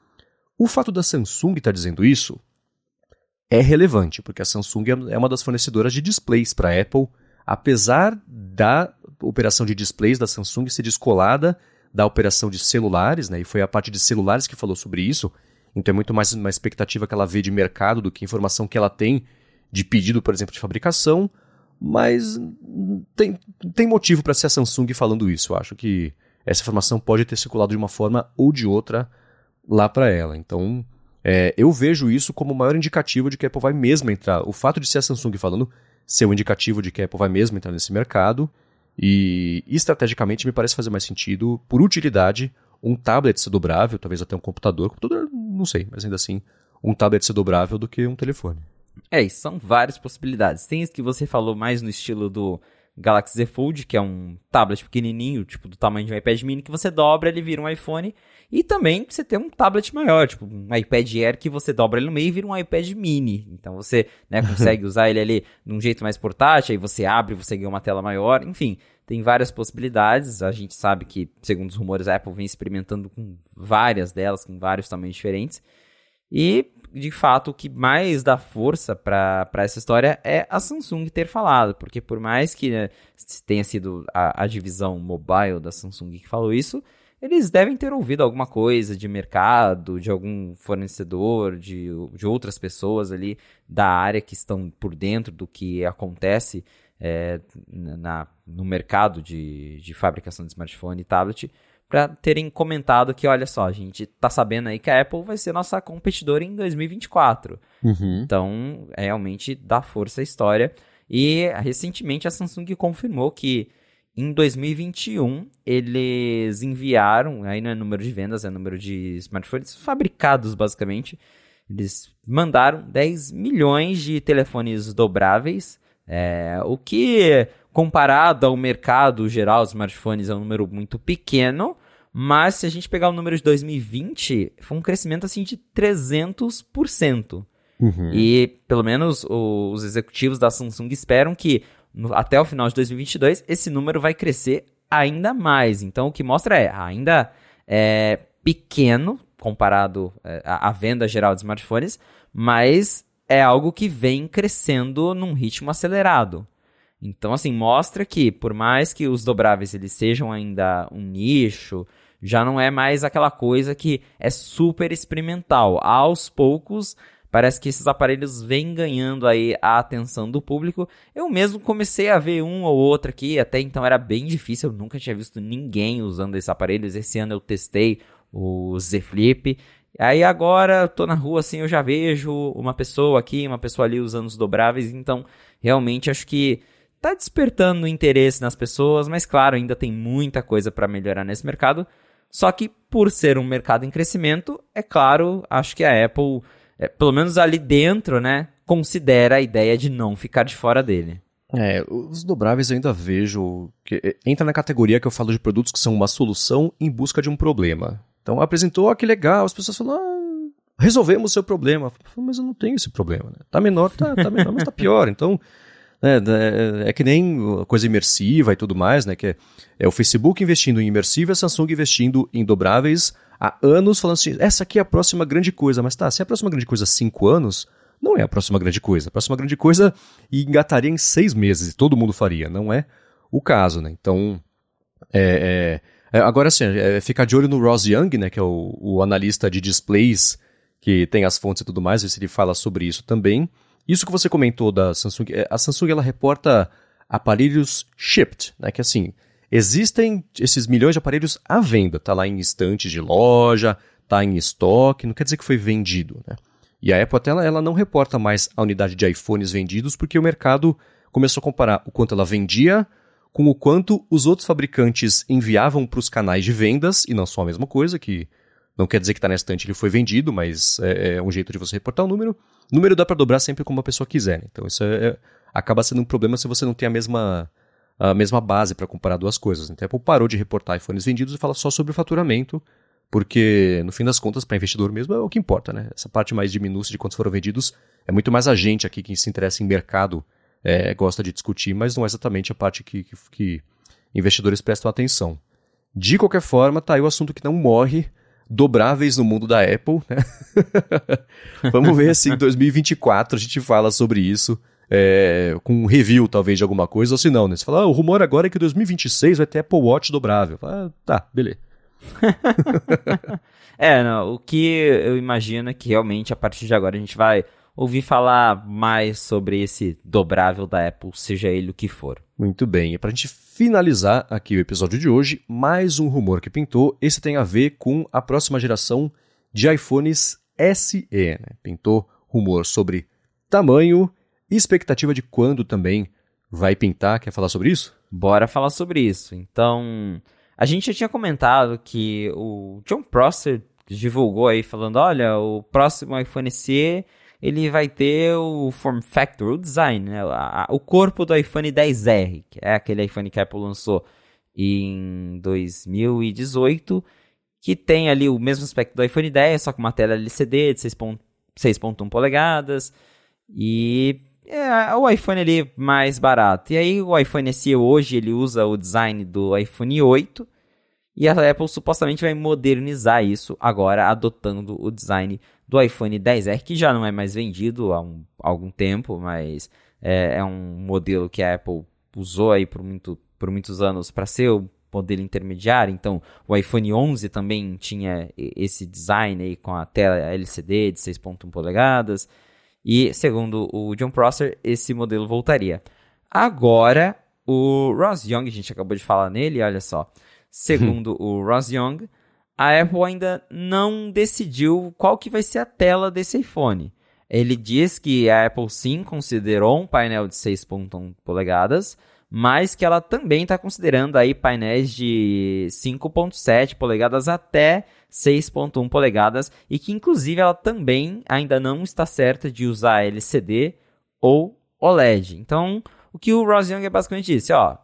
Speaker 1: O fato da Samsung estar tá dizendo isso é relevante, porque a Samsung é uma das fornecedoras de displays para a Apple, apesar da operação de displays da Samsung ser descolada da operação de celulares, né? E foi a parte de celulares que falou sobre isso. Então é muito mais uma expectativa que ela vê de mercado do que informação que ela tem de pedido, por exemplo, de fabricação. Mas tem, tem motivo para ser a Samsung falando isso. Eu acho que essa informação pode ter circulado de uma forma ou de outra lá para ela. Então, é, eu vejo isso como o maior indicativo de que a Apple vai mesmo entrar. O fato de ser a Samsung falando ser um indicativo de que a Apple vai mesmo entrar nesse mercado. E estrategicamente me parece fazer mais sentido, por utilidade, um tablet ser dobrável, talvez até um computador. Computador, não sei, mas ainda assim, um tablet ser dobrável do que um telefone.
Speaker 2: É, e são várias possibilidades. Tem isso que você falou mais no estilo do Galaxy Z Fold, que é um tablet pequenininho, tipo do tamanho de um iPad mini, que você dobra, ele vira um iPhone. E também você tem um tablet maior, tipo um iPad Air que você dobra ele no meio e vira um iPad mini. Então você né, consegue usar ele ali de um jeito mais portátil, aí você abre, você ganha uma tela maior. Enfim, tem várias possibilidades. A gente sabe que, segundo os rumores, a Apple vem experimentando com várias delas, com vários tamanhos diferentes. E de fato, o que mais dá força para essa história é a Samsung ter falado, porque por mais que né, tenha sido a, a, divisão mobile da Samsung que falou isso, eles devem ter ouvido alguma coisa de mercado, de algum fornecedor, de, de outras pessoas ali da área que estão por dentro do que acontece é, na, no mercado de, de fabricação de smartphone e tablet para terem comentado que, olha só, a gente tá sabendo aí que a Apple vai ser nossa competidora em 2024. Uhum. Então, realmente dá força à história. E recentemente a Samsung confirmou que em 2021 eles enviaram, aí não é número de vendas, é número de smartphones fabricados basicamente. Eles mandaram 10 milhões de telefones dobráveis, é, o que comparado ao mercado geral dos smartphones, é um número muito pequeno, mas se a gente pegar o número de 2020, foi um crescimento assim de 300%. Uhum. E pelo menos os executivos da Samsung esperam que no, até o final de 2022 esse número vai crescer ainda mais. Então o que mostra é ainda é pequeno comparado é, à, à venda geral de smartphones, mas é algo que vem crescendo num ritmo acelerado. Então, assim, mostra que, por mais que os dobráveis eles sejam ainda um nicho, já não é mais aquela coisa que é super experimental. Aos poucos, parece que esses aparelhos vêm ganhando aí a atenção do público. Eu mesmo comecei a ver um ou outro aqui, até então era bem difícil, eu nunca tinha visto ninguém usando esses aparelhos. Esse ano eu testei o Z Flip. Aí agora, tô na rua assim, eu já vejo uma pessoa aqui, uma pessoa ali usando os dobráveis, então realmente acho que tá despertando interesse nas pessoas, mas claro, ainda tem muita coisa para melhorar nesse mercado. Só que por ser um mercado em crescimento, é claro, acho que a Apple, é, pelo menos ali dentro, né, considera a ideia de não ficar de fora dele.
Speaker 1: É, os dobráveis eu ainda vejo que é, entra na categoria que eu falo de produtos que são uma solução em busca de um problema. Então apresentou, ah, que legal, as pessoas falam, ah, resolvemos o seu problema. Mas eu não tenho esse problema, né? Tá menor, tá, tá menor, mas tá pior. Então, né, é, é, que nem coisa imersiva e tudo mais, né? Que é, é o Facebook investindo em imersivo e a Samsung investindo em dobráveis há anos, falando assim, essa aqui é a próxima grande coisa. Mas tá, se é a próxima grande coisa há cinco anos, não é a próxima grande coisa. A próxima grande coisa engataria em seis meses e todo mundo faria. Não é o caso, né? Então, é, é, é agora sim, é, ficar de olho no Ross Young, né? Que é o, o analista de displays que tem as fontes e tudo mais, ver se ele fala sobre isso também. Isso que você comentou da Samsung, é, a Samsung ela reporta aparelhos shipped, né? Que assim, existem esses milhões de aparelhos à venda, tá lá em estantes de loja, tá em estoque, não quer dizer que foi vendido, né? E a Apple até ela, ela não reporta mais a unidade de iPhones vendidos porque o mercado começou a comparar o quanto ela vendia com o quanto os outros fabricantes enviavam para os canais de vendas, e não só a mesma coisa, que Não quer dizer que está na estante ele foi vendido, mas é, é, um jeito de você reportar o número. Número dá para dobrar sempre como a pessoa quiser. Né? Então isso é, é, acaba sendo um problema se você não tem a mesma, a mesma base para comparar duas coisas. Então a Apple parou de reportar iPhones vendidos e fala só sobre o faturamento, porque no fim das contas, para investidor mesmo, é o que importa. Né? Essa parte mais de minúcia de quantos foram vendidos é muito mais a gente aqui que se interessa em mercado é, gosta de discutir, mas não é exatamente a parte que, que, que investidores prestam atenção. De qualquer forma, tá aí o assunto que não morre, dobráveis no mundo da Apple, né? Vamos ver se em 2024 a gente fala sobre isso, é, com um review talvez de alguma coisa, ou se não, né? Você fala, ah, o rumor agora é que 2026 vai ter Apple Watch dobrável. Ah, tá, beleza.
Speaker 2: é, não, o que eu imagino é que realmente a partir de agora a gente vai ouvir falar mais sobre esse dobrável da Apple, seja ele o que for.
Speaker 1: Muito bem, e para a gente finalizar aqui o episódio de hoje, mais um rumor que pintou. Esse tem a ver com a próxima geração de iPhones SE. Né? Pintou rumor sobre tamanho e expectativa de quando também vai pintar. Quer falar sobre isso?
Speaker 2: Bora falar sobre isso. Então, a gente já tinha comentado que o John Prosser divulgou aí falando, olha, o próximo iPhone SE ele vai ter o form factor, o design, né? o corpo do iPhone 10R, que é aquele iPhone que a Apple lançou em 2018, que tem ali o mesmo aspecto do iPhone 10, só com uma tela LCD de 6.1 polegadas e é o iPhone ali mais barato. E aí o iPhone SE hoje ele usa o design do iPhone 8 e a Apple supostamente vai modernizar isso agora adotando o design do iPhone 10R, que já não é mais vendido há, um, algum tempo, mas é, é, um modelo que a Apple usou aí por, muito, por muitos anos para ser o modelo intermediário. Então, o iPhone 11 também tinha esse design aí com a tela LCD de 6.1 polegadas. E, segundo o John Prosser, esse modelo voltaria. Agora, o Ross Young, a gente acabou de falar nele, olha só. Segundo o Ross Young, a Apple ainda não decidiu qual que vai ser a tela desse iPhone. Ele diz que a Apple sim considerou um painel de 6.1 polegadas, mas que ela também está considerando aí painéis de 5.7 polegadas até 6.1 polegadas e que inclusive ela também ainda não está certa de usar LCD ou OLED. Então, o que o Ross Young basicamente disse, ó,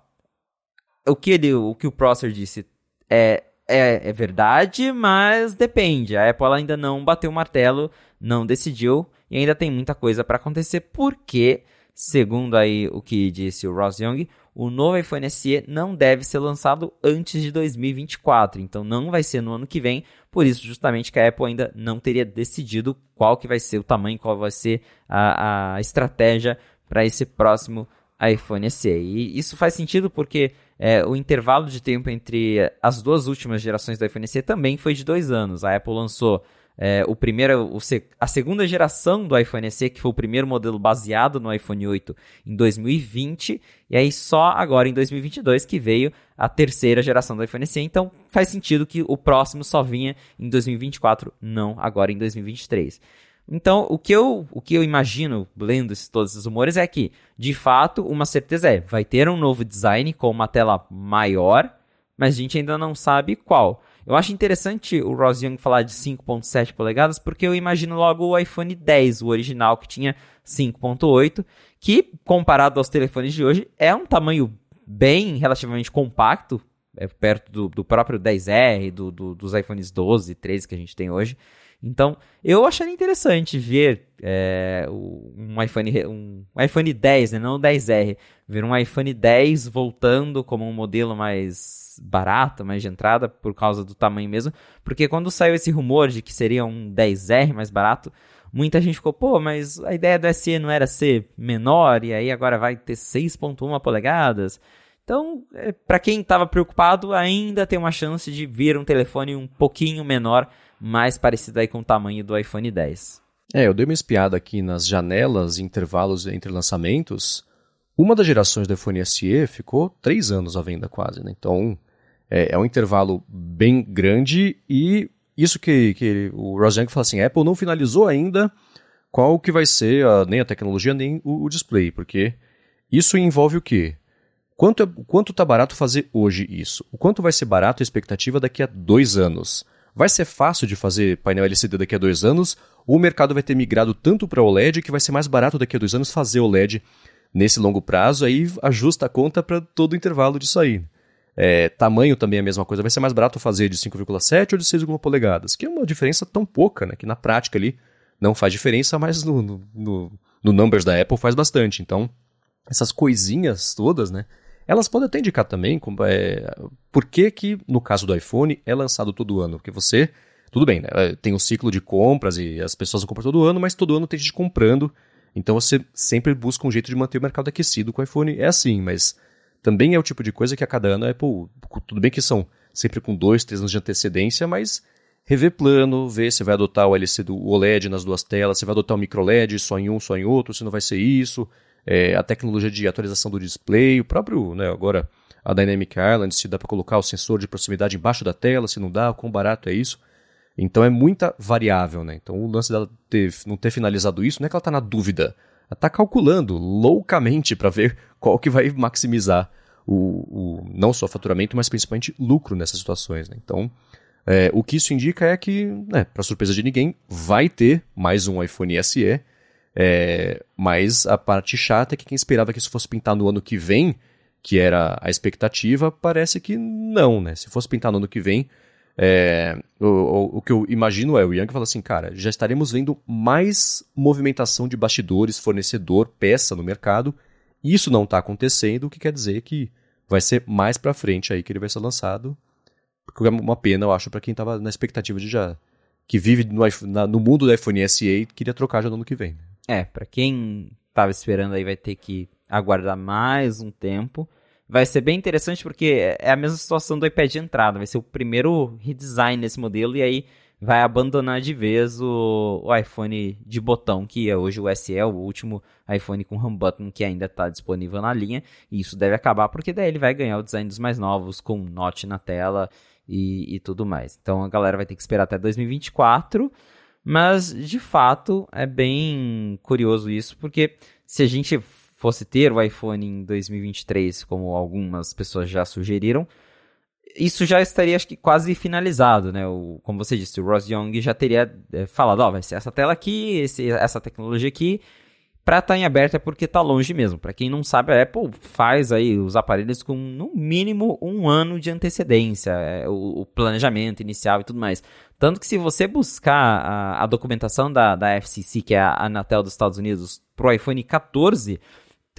Speaker 2: o que ele, o que o Prosser disse é é, é verdade, mas depende. A Apple ainda não bateu o martelo, não decidiu e ainda tem muita coisa para acontecer porque, segundo aí o que disse o Ross Young, o novo iPhone SE não deve ser lançado antes de 2024, então não vai ser no ano que vem, por isso justamente que a Apple ainda não teria decidido qual que vai ser o tamanho, qual vai ser a, a estratégia para esse próximo iPhone SE. E isso faz sentido porque é, o intervalo de tempo entre as duas últimas gerações do iPhone SE também foi de dois anos. A Apple lançou é, o primeiro, o, a segunda geração do iPhone SE, que foi o primeiro modelo baseado no iPhone 8 em 2020, e aí só agora em 2022 que veio a terceira geração do iPhone SE. Então faz sentido que o próximo só vinha em 2024, não agora em 2023. Então, o que eu, o que eu imagino, lendo esses, todos esses rumores, é que, de fato, uma certeza é, vai ter um novo design com uma tela maior, mas a gente ainda não sabe qual. Eu acho interessante o Ross Young falar de 5.7 polegadas, porque eu imagino logo o iPhone 10, o original, que tinha 5.8, que, comparado aos telefones de hoje, é um tamanho bem relativamente compacto, é perto do, do próprio 10R, do, do, dos iPhones 12, 13 que a gente tem hoje. Então, eu acharia interessante ver é, um, iPhone, um, iPhone 10, né, não o 10R, ver um iPhone 10 voltando como um modelo mais barato, mais de entrada, por causa do tamanho mesmo. Porque quando saiu esse rumor de que seria um 10R mais barato, muita gente ficou, pô, mas a ideia do SE não era ser menor, e aí agora vai ter 6.1 polegadas. Então, é, para quem estava preocupado, ainda tem uma chance de vir um telefone um pouquinho menor mais parecida aí com o tamanho do iPhone 10.
Speaker 1: É, eu dei uma espiada aqui nas janelas e intervalos entre lançamentos. Uma das gerações do iPhone SE ficou três anos à venda quase, né? Então é, é um intervalo bem grande e isso que, que o Rosank fala assim, a Apple não finalizou ainda qual que vai ser a, nem a tecnologia nem o, o, display, porque isso envolve o quê? Quanto, é, quanto tá barato fazer hoje isso? O quanto vai ser barato a expectativa daqui a dois anos? Vai ser fácil de fazer painel LCD daqui a dois anos, ou o mercado vai ter migrado tanto para OLED que vai ser mais barato daqui a dois anos fazer OLED nesse longo prazo, aí ajusta a conta para todo o intervalo disso aí. É, tamanho também é a mesma coisa, vai ser mais barato fazer de 5,7 ou de 6,1 polegadas, que é uma diferença tão pouca, né, que na prática ali não faz diferença, mas no, no, no, no numbers da Apple faz bastante. Então, essas coisinhas todas, né, elas podem até indicar também como, é, por que, que, no caso do iPhone, é lançado todo ano. Porque você, tudo bem, né, tem um ciclo de compras e as pessoas compram todo ano, mas todo ano tem gente comprando. Então você sempre busca um jeito de manter o mercado aquecido com o iPhone. É assim, mas também é o tipo de coisa que a cada ano a Apple, tudo bem que são sempre com dois, três anos de antecedência, mas rever plano, ver se vai adotar o LCD, o OLED nas duas telas, se vai adotar o micro LED só em um, só em outro, se não vai ser isso, é, a tecnologia de atualização do display, o próprio, né, agora a Dynamic Island, se dá para colocar o sensor de proximidade embaixo da tela, se não dá, o quão barato é isso. Então é muita variável, né? Então o lance dela ter, não ter finalizado isso não é que ela está na dúvida. Ela está calculando loucamente para ver qual que vai maximizar o, o, não só faturamento, mas principalmente lucro nessas situações. Né? Então, é, o que isso indica é que, né, para surpresa de ninguém, vai ter mais um iPhone SE, é, mas a parte chata é que quem esperava que isso fosse pintar no ano que vem, que era a expectativa, parece que não, né? Se fosse pintar no ano que vem, é, o, o, o, que eu imagino é o Yang fala assim, cara, já estaremos vendo mais movimentação de bastidores, fornecedor, peça no mercado. Isso não está acontecendo, o que quer dizer que vai ser mais para frente aí que ele vai ser lançado. Porque é uma pena, eu acho, para quem estava na expectativa de já que vive no, no mundo do iPhone SE e queria trocar já no ano que vem.
Speaker 2: É, para quem estava esperando aí vai ter que aguardar mais um tempo. Vai ser bem interessante porque é a mesma situação do iPad de entrada. Vai ser o primeiro redesign nesse modelo e aí vai abandonar de vez o, o iPhone de botão, que é hoje o SE, o último iPhone com home button que ainda está disponível na linha. E isso deve acabar porque daí ele vai ganhar o design dos mais novos, com notch na tela e, e tudo mais. Então a galera vai ter que esperar até 2024. Mas de fato é bem curioso isso, porque se a gente fosse ter o iPhone em 2023, como algumas pessoas já sugeriram, isso já estaria, acho que, quase finalizado, né? O, como você disse, o Ross Young já teria é, falado, ó, oh, vai ser essa tela aqui, esse, essa tecnologia aqui. Pra estar tá em aberto é porque tá longe mesmo. Para quem não sabe, a Apple faz aí os aparelhos com no mínimo um ano de antecedência, é, o, o, planejamento inicial e tudo mais. Tanto que se você buscar a, a documentação da, da FCC, que é a Anatel dos Estados Unidos, pro iPhone 14,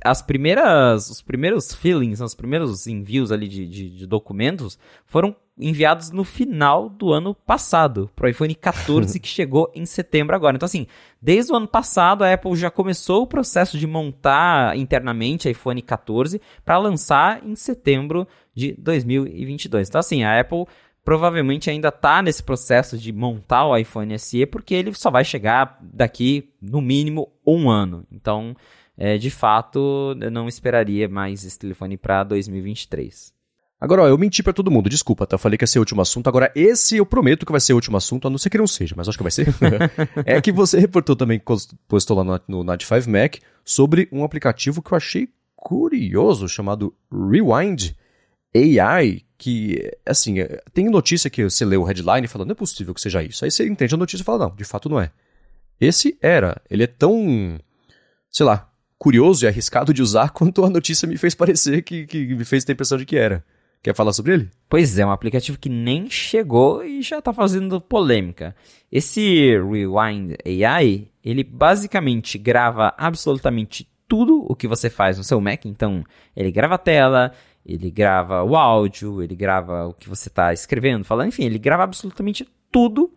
Speaker 2: as primeiras, os primeiros feelings, os primeiros envios ali de, de, de documentos foram enviados no final do ano passado, para o iPhone 14 que chegou em setembro agora. Então assim, desde o ano passado a Apple já começou o processo de montar internamente iPhone 14 para lançar em setembro de 2022. Então assim, a Apple provavelmente ainda está nesse processo de montar o iPhone SE porque ele só vai chegar daqui no mínimo um ano. Então é, de fato, eu não esperaria mais esse telefone para 2023.
Speaker 1: Agora, ó, eu menti para todo mundo, desculpa, tá? Eu falei que ia ser o último assunto. Agora, esse eu prometo que vai ser o último assunto, a não ser que não seja, mas acho que vai ser. é que você reportou também, postou lá no, no 95 Mac, sobre um aplicativo que eu achei curioso, chamado Rewind AI, que, assim, é, tem notícia que você lê o headline e fala, não é possível que seja isso. Aí você entende a notícia e fala, não, de fato não é. Esse era. Ele é tão, sei lá, curioso e arriscado de usar quanto a notícia me fez parecer que, que me fez ter a impressão de que era. Quer falar sobre ele?
Speaker 2: Pois é, um aplicativo que nem chegou e já está fazendo polêmica. Esse Rewind AI, ele basicamente grava absolutamente tudo o que você faz no seu Mac. Então, ele grava a tela, ele grava o áudio, ele grava o que você está escrevendo, falando, enfim, ele grava absolutamente tudo.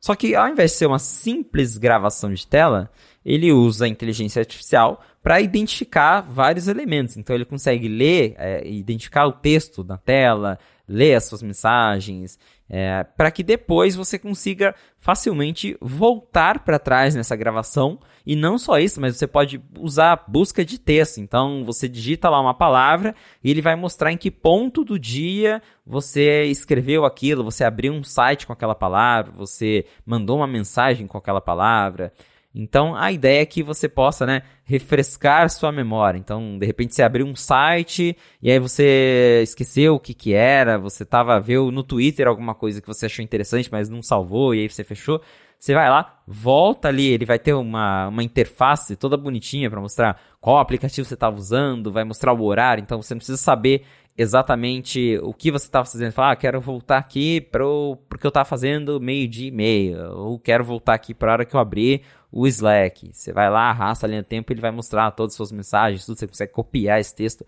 Speaker 2: Só que ao invés de ser uma simples gravação de tela, ele usa a inteligência artificial para identificar vários elementos. Então ele consegue ler, é, identificar o texto na tela, ler as suas mensagens, é, para que depois você consiga facilmente voltar para trás nessa gravação. E não só isso, mas você pode usar busca de texto. Então você digita lá uma palavra e ele vai mostrar em que ponto do dia você escreveu aquilo, você abriu um site com aquela palavra, você mandou uma mensagem com aquela palavra. Então, a ideia é que você possa, né, refrescar sua memória. Então, de repente, você abriu um site e aí você esqueceu o que que era, você tava, viu no Twitter alguma coisa que você achou interessante, mas não salvou e aí você fechou. Você vai lá, volta ali, ele vai ter uma, uma interface toda bonitinha para mostrar qual aplicativo você estava usando, vai mostrar o horário, então você não precisa saber exatamente o que você estava fazendo. Falar, ah, quero voltar aqui para o eu estava fazendo meio dia e meio, ou quero voltar aqui para a hora que eu abrir o Slack. Você vai lá, arrasta a linha do tempo, ele vai mostrar todas as suas mensagens, tudo, você consegue copiar esse texto.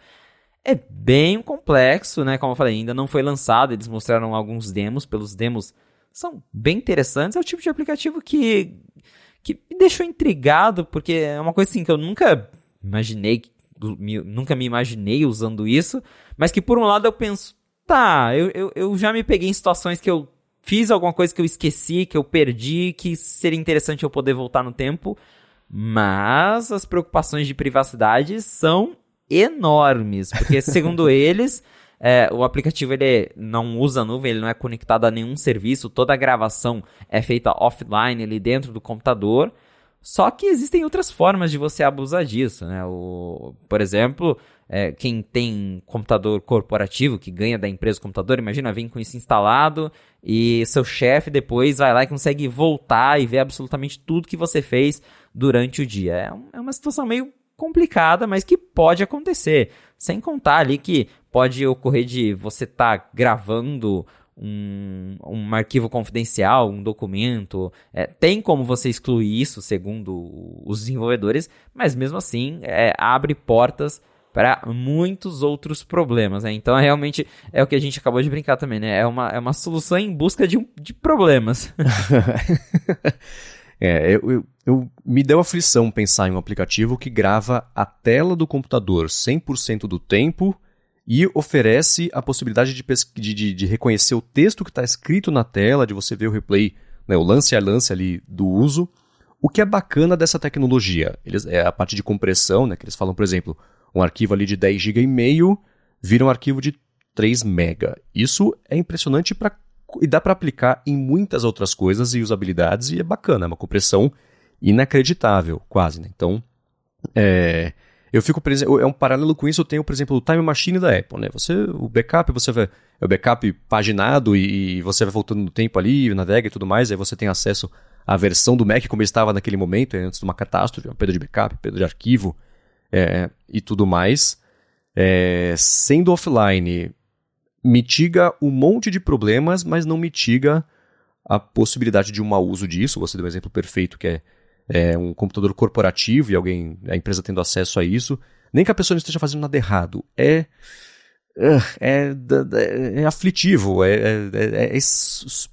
Speaker 2: É bem complexo, né? Como eu falei, ainda não foi lançado, eles mostraram alguns demos, pelos demos são bem interessantes. É o tipo de aplicativo que, que me deixou intrigado, porque é uma coisa assim que eu nunca imaginei, nunca me imaginei usando isso, mas que por um lado eu penso, tá, eu, eu, eu já me peguei em situações que eu fiz alguma coisa que eu esqueci, que eu perdi, que seria interessante eu poder voltar no tempo, mas as preocupações de privacidade são enormes, porque segundo eles, é, o aplicativo ele não usa nuvem, ele não é conectado a nenhum serviço, toda a gravação é feita offline ali dentro do computador. Só que existem outras formas de você abusar disso, né? O, por exemplo, é, quem tem computador corporativo, que ganha da empresa o computador, imagina, vem com isso instalado e seu chefe depois vai lá e consegue voltar e ver absolutamente tudo que você fez durante o dia. É, é uma situação meio complicada, mas que pode acontecer. Sem contar ali que pode ocorrer de você estar tá gravando um, um arquivo confidencial, um documento. É, tem como você excluir isso, segundo os desenvolvedores, mas mesmo assim é, abre portas para muitos outros problemas, né? Então, realmente, é o que a gente acabou de brincar também, né? É uma, é uma solução em busca de, de problemas.
Speaker 1: é, eu, eu, eu, me deu aflição pensar em um aplicativo que grava a tela do computador 100% do tempo e oferece a possibilidade de, de, de reconhecer o texto que está escrito na tela, de você ver o replay, né, o lance a lance ali do uso. O que é bacana dessa tecnologia? Eles, é a parte de compressão, né, que eles falam, por exemplo, um arquivo ali de 10 GB e meio vira um arquivo de 3 MB. Isso é impressionante pra, e dá para aplicar em muitas outras coisas e usabilidades e é bacana, é uma compressão inacreditável, quase. Né? Então, é, eu fico preso, é um paralelo com isso, eu tenho, por exemplo, o Time Machine da Apple, né? Você, o backup, você vai, é o backup paginado e, e você vai voltando no tempo ali, navega e tudo mais, aí você tem acesso à versão do Mac como estava naquele momento, antes de uma catástrofe, uma perda de backup, perda de arquivo é, e tudo mais. É, sendo offline, mitiga um monte de problemas, mas não mitiga a possibilidade de um mau uso disso. Você deu um exemplo perfeito que é é, um computador corporativo e alguém, a empresa tendo acesso a isso, nem que a pessoa não esteja fazendo nada errado, é é, é, é aflitivo, é, é, é, é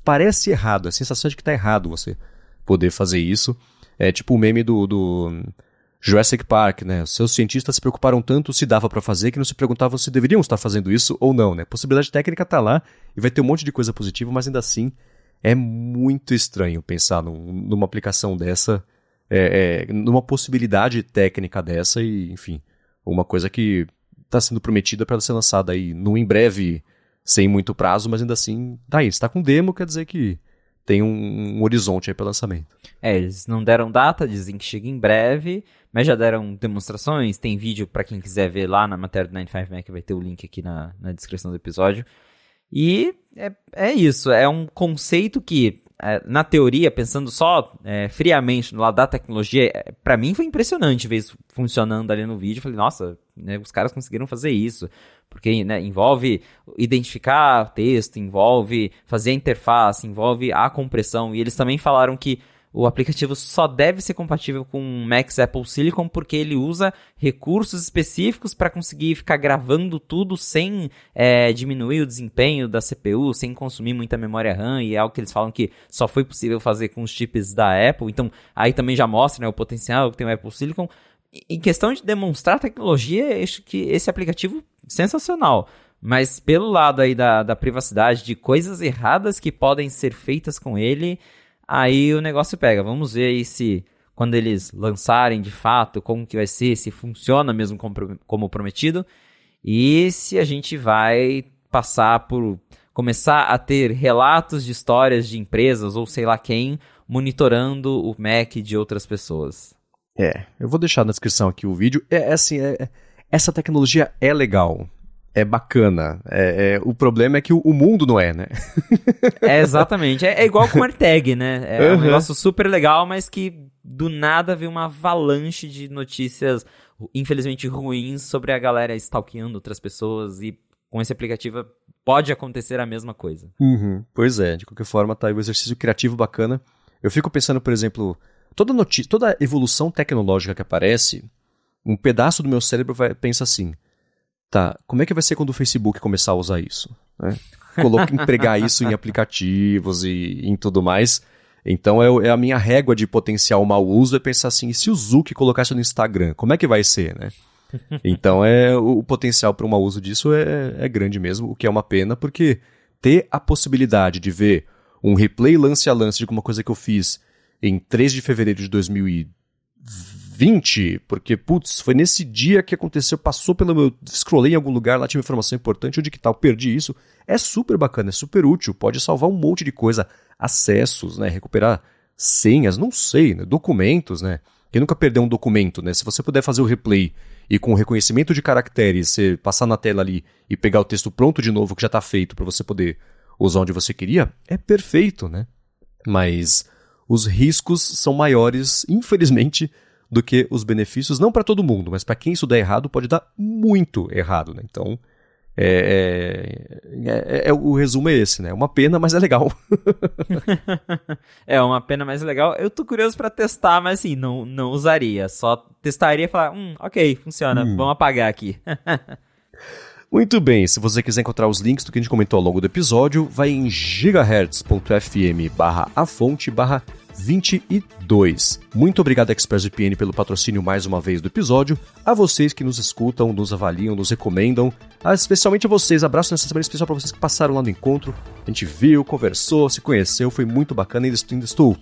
Speaker 1: parece errado, a sensação de que está errado você poder fazer isso. É tipo o meme do, do Jurassic Park, né? Seus cientistas se preocuparam tanto se dava para fazer que não se perguntavam se deveriam estar fazendo isso ou não, né? Possibilidade técnica está lá e vai ter um monte de coisa positiva, mas ainda assim é muito estranho pensar num, numa aplicação dessa é, é, numa possibilidade técnica dessa e, enfim, uma coisa que está sendo prometida para ser lançada aí no em breve, sem muito prazo, mas ainda assim, tá aí, está com demo, quer dizer que tem um, um horizonte aí para lançamento.
Speaker 2: É, eles não deram data, dizem que chega em breve, mas já deram demonstrações, tem vídeo para quem quiser ver lá na matéria do 95 Mac, vai ter o link aqui na, na descrição do episódio. E é, é isso, é um conceito que é, na teoria, pensando só é, friamente no lado da tecnologia, é, para mim foi impressionante ver isso funcionando ali no vídeo. Falei, nossa, né, os caras conseguiram fazer isso. Porque né, envolve identificar texto, envolve fazer a interface, envolve a compressão. E eles também falaram que o aplicativo só deve ser compatível com Macs Apple Silicon porque ele usa recursos específicos para conseguir ficar gravando tudo sem é, diminuir o desempenho da CPU, sem consumir muita memória RAM, e é algo que eles falam que só foi possível fazer com os chips da Apple. Então, aí também já mostra né, o potencial que tem o Apple Silicon. Em questão de demonstrar tecnologia, acho que esse aplicativo sensacional. Mas pelo lado aí da, da privacidade, de coisas erradas que podem ser feitas com ele, Aí o negócio pega. Vamos ver aí se quando eles lançarem de fato como que vai ser, se funciona mesmo como, como prometido e se a gente vai passar por começar a ter relatos de histórias de empresas ou sei lá quem monitorando o Mac de outras pessoas.
Speaker 1: É, eu vou deixar na descrição aqui o vídeo. É, é assim, é, essa tecnologia é legal é bacana. É, é, o problema é que o, o, mundo não é, né?
Speaker 2: é, exatamente. É, é, igual com o AirTag, né? É uhum. um negócio super legal, mas que do nada veio uma avalanche de notícias, infelizmente ruins, sobre a galera stalkeando outras pessoas e com esse aplicativo pode acontecer a mesma coisa.
Speaker 1: Uhum. Pois é, de qualquer forma tá aí o um exercício criativo bacana. Eu fico pensando, por exemplo, toda notícia, toda evolução tecnológica que aparece, um pedaço do meu cérebro vai, pensa assim, Tá, como é que vai ser quando o Facebook começar a usar isso? Né? Coloca, empregar isso em aplicativos e em tudo mais. Então é, é, a minha régua de potencial mau uso é pensar assim, e se o Zuck colocasse no Instagram, como é que vai ser, né? Então é o, o potencial para um mau uso disso é, é grande mesmo, o que é uma pena, porque ter a possibilidade de ver um replay lance a lance de alguma coisa que eu fiz em 3 de fevereiro de 2020 20, porque, putz, foi nesse dia que aconteceu, passou pelo meu. Scrollei em algum lugar, lá tinha uma informação importante, onde que tal, perdi isso. É super bacana, é super útil, pode salvar um monte de coisa, acessos, né? Recuperar senhas, não sei, né? documentos, né? Quem nunca perdeu um documento, né? Se você puder fazer o replay e com o reconhecimento de caracteres, você passar na tela ali e pegar o texto pronto de novo, que já está feito, para você poder usar onde você queria, é perfeito, né? Mas os riscos são maiores, infelizmente, do que os benefícios, não para todo mundo, mas para quem isso der errado, pode dar muito errado, né? Então, é, é, é, é, o resumo é esse, né? Uma pena, mas é legal.
Speaker 2: é uma pena, mas é legal. Eu tô curioso para testar, mas assim, não, não usaria. Só testaria e falar, hum, ok, funciona, hum. vamos apagar aqui.
Speaker 1: Muito bem, se você quiser encontrar os links do que a gente comentou ao longo do episódio, vai em gigahertz.fm barra a fonte barra 22. Muito obrigado, ExpressVPN, pelo patrocínio mais uma vez do episódio. A vocês que nos escutam, nos avaliam, nos recomendam. Ah, especialmente a vocês. Abraço nessa semana especial para vocês que passaram lá no encontro. A gente viu, conversou, se conheceu, foi muito bacana. Ainda estou,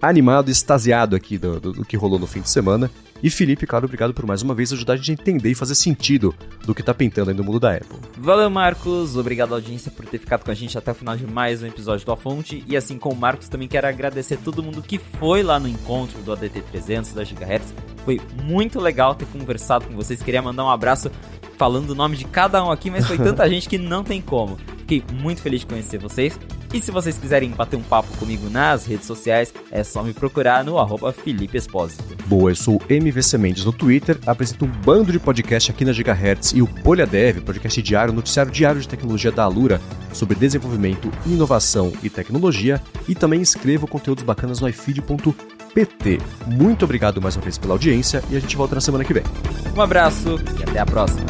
Speaker 1: animado, extasiado aqui do, do, do, que rolou no fim de semana. E Felipe, claro, obrigado por mais uma vez ajudar a gente a entender e fazer sentido do que está pintando aí no mundo da Apple.
Speaker 2: Valeu, Marcos. Obrigado, audiência, por ter ficado com a gente até o final de mais um episódio do A Fonte. E assim como o Marcos, também quero agradecer todo mundo que foi lá no encontro do ADT 300 da Gigahertz. Foi muito legal ter conversado com vocês. Queria mandar um abraço falando o nome de cada um aqui, mas foi tanta gente que não tem como. Fiquei muito feliz de conhecer vocês. E se vocês quiserem bater um papo comigo nas redes sociais, é só me procurar no arroba Felipe Espósito.
Speaker 1: Boa, eu sou MVC Mendes no Twitter, apresento um bando de podcast aqui na Gigahertz e o Bolha Dev, podcast diário, noticiário diário de tecnologia da Alura sobre desenvolvimento, inovação e tecnologia, e também escrevo conteúdos bacanas no iFeed.pt. Muito obrigado mais uma vez pela audiência e a gente volta na semana que vem.
Speaker 2: Um abraço e até a próxima.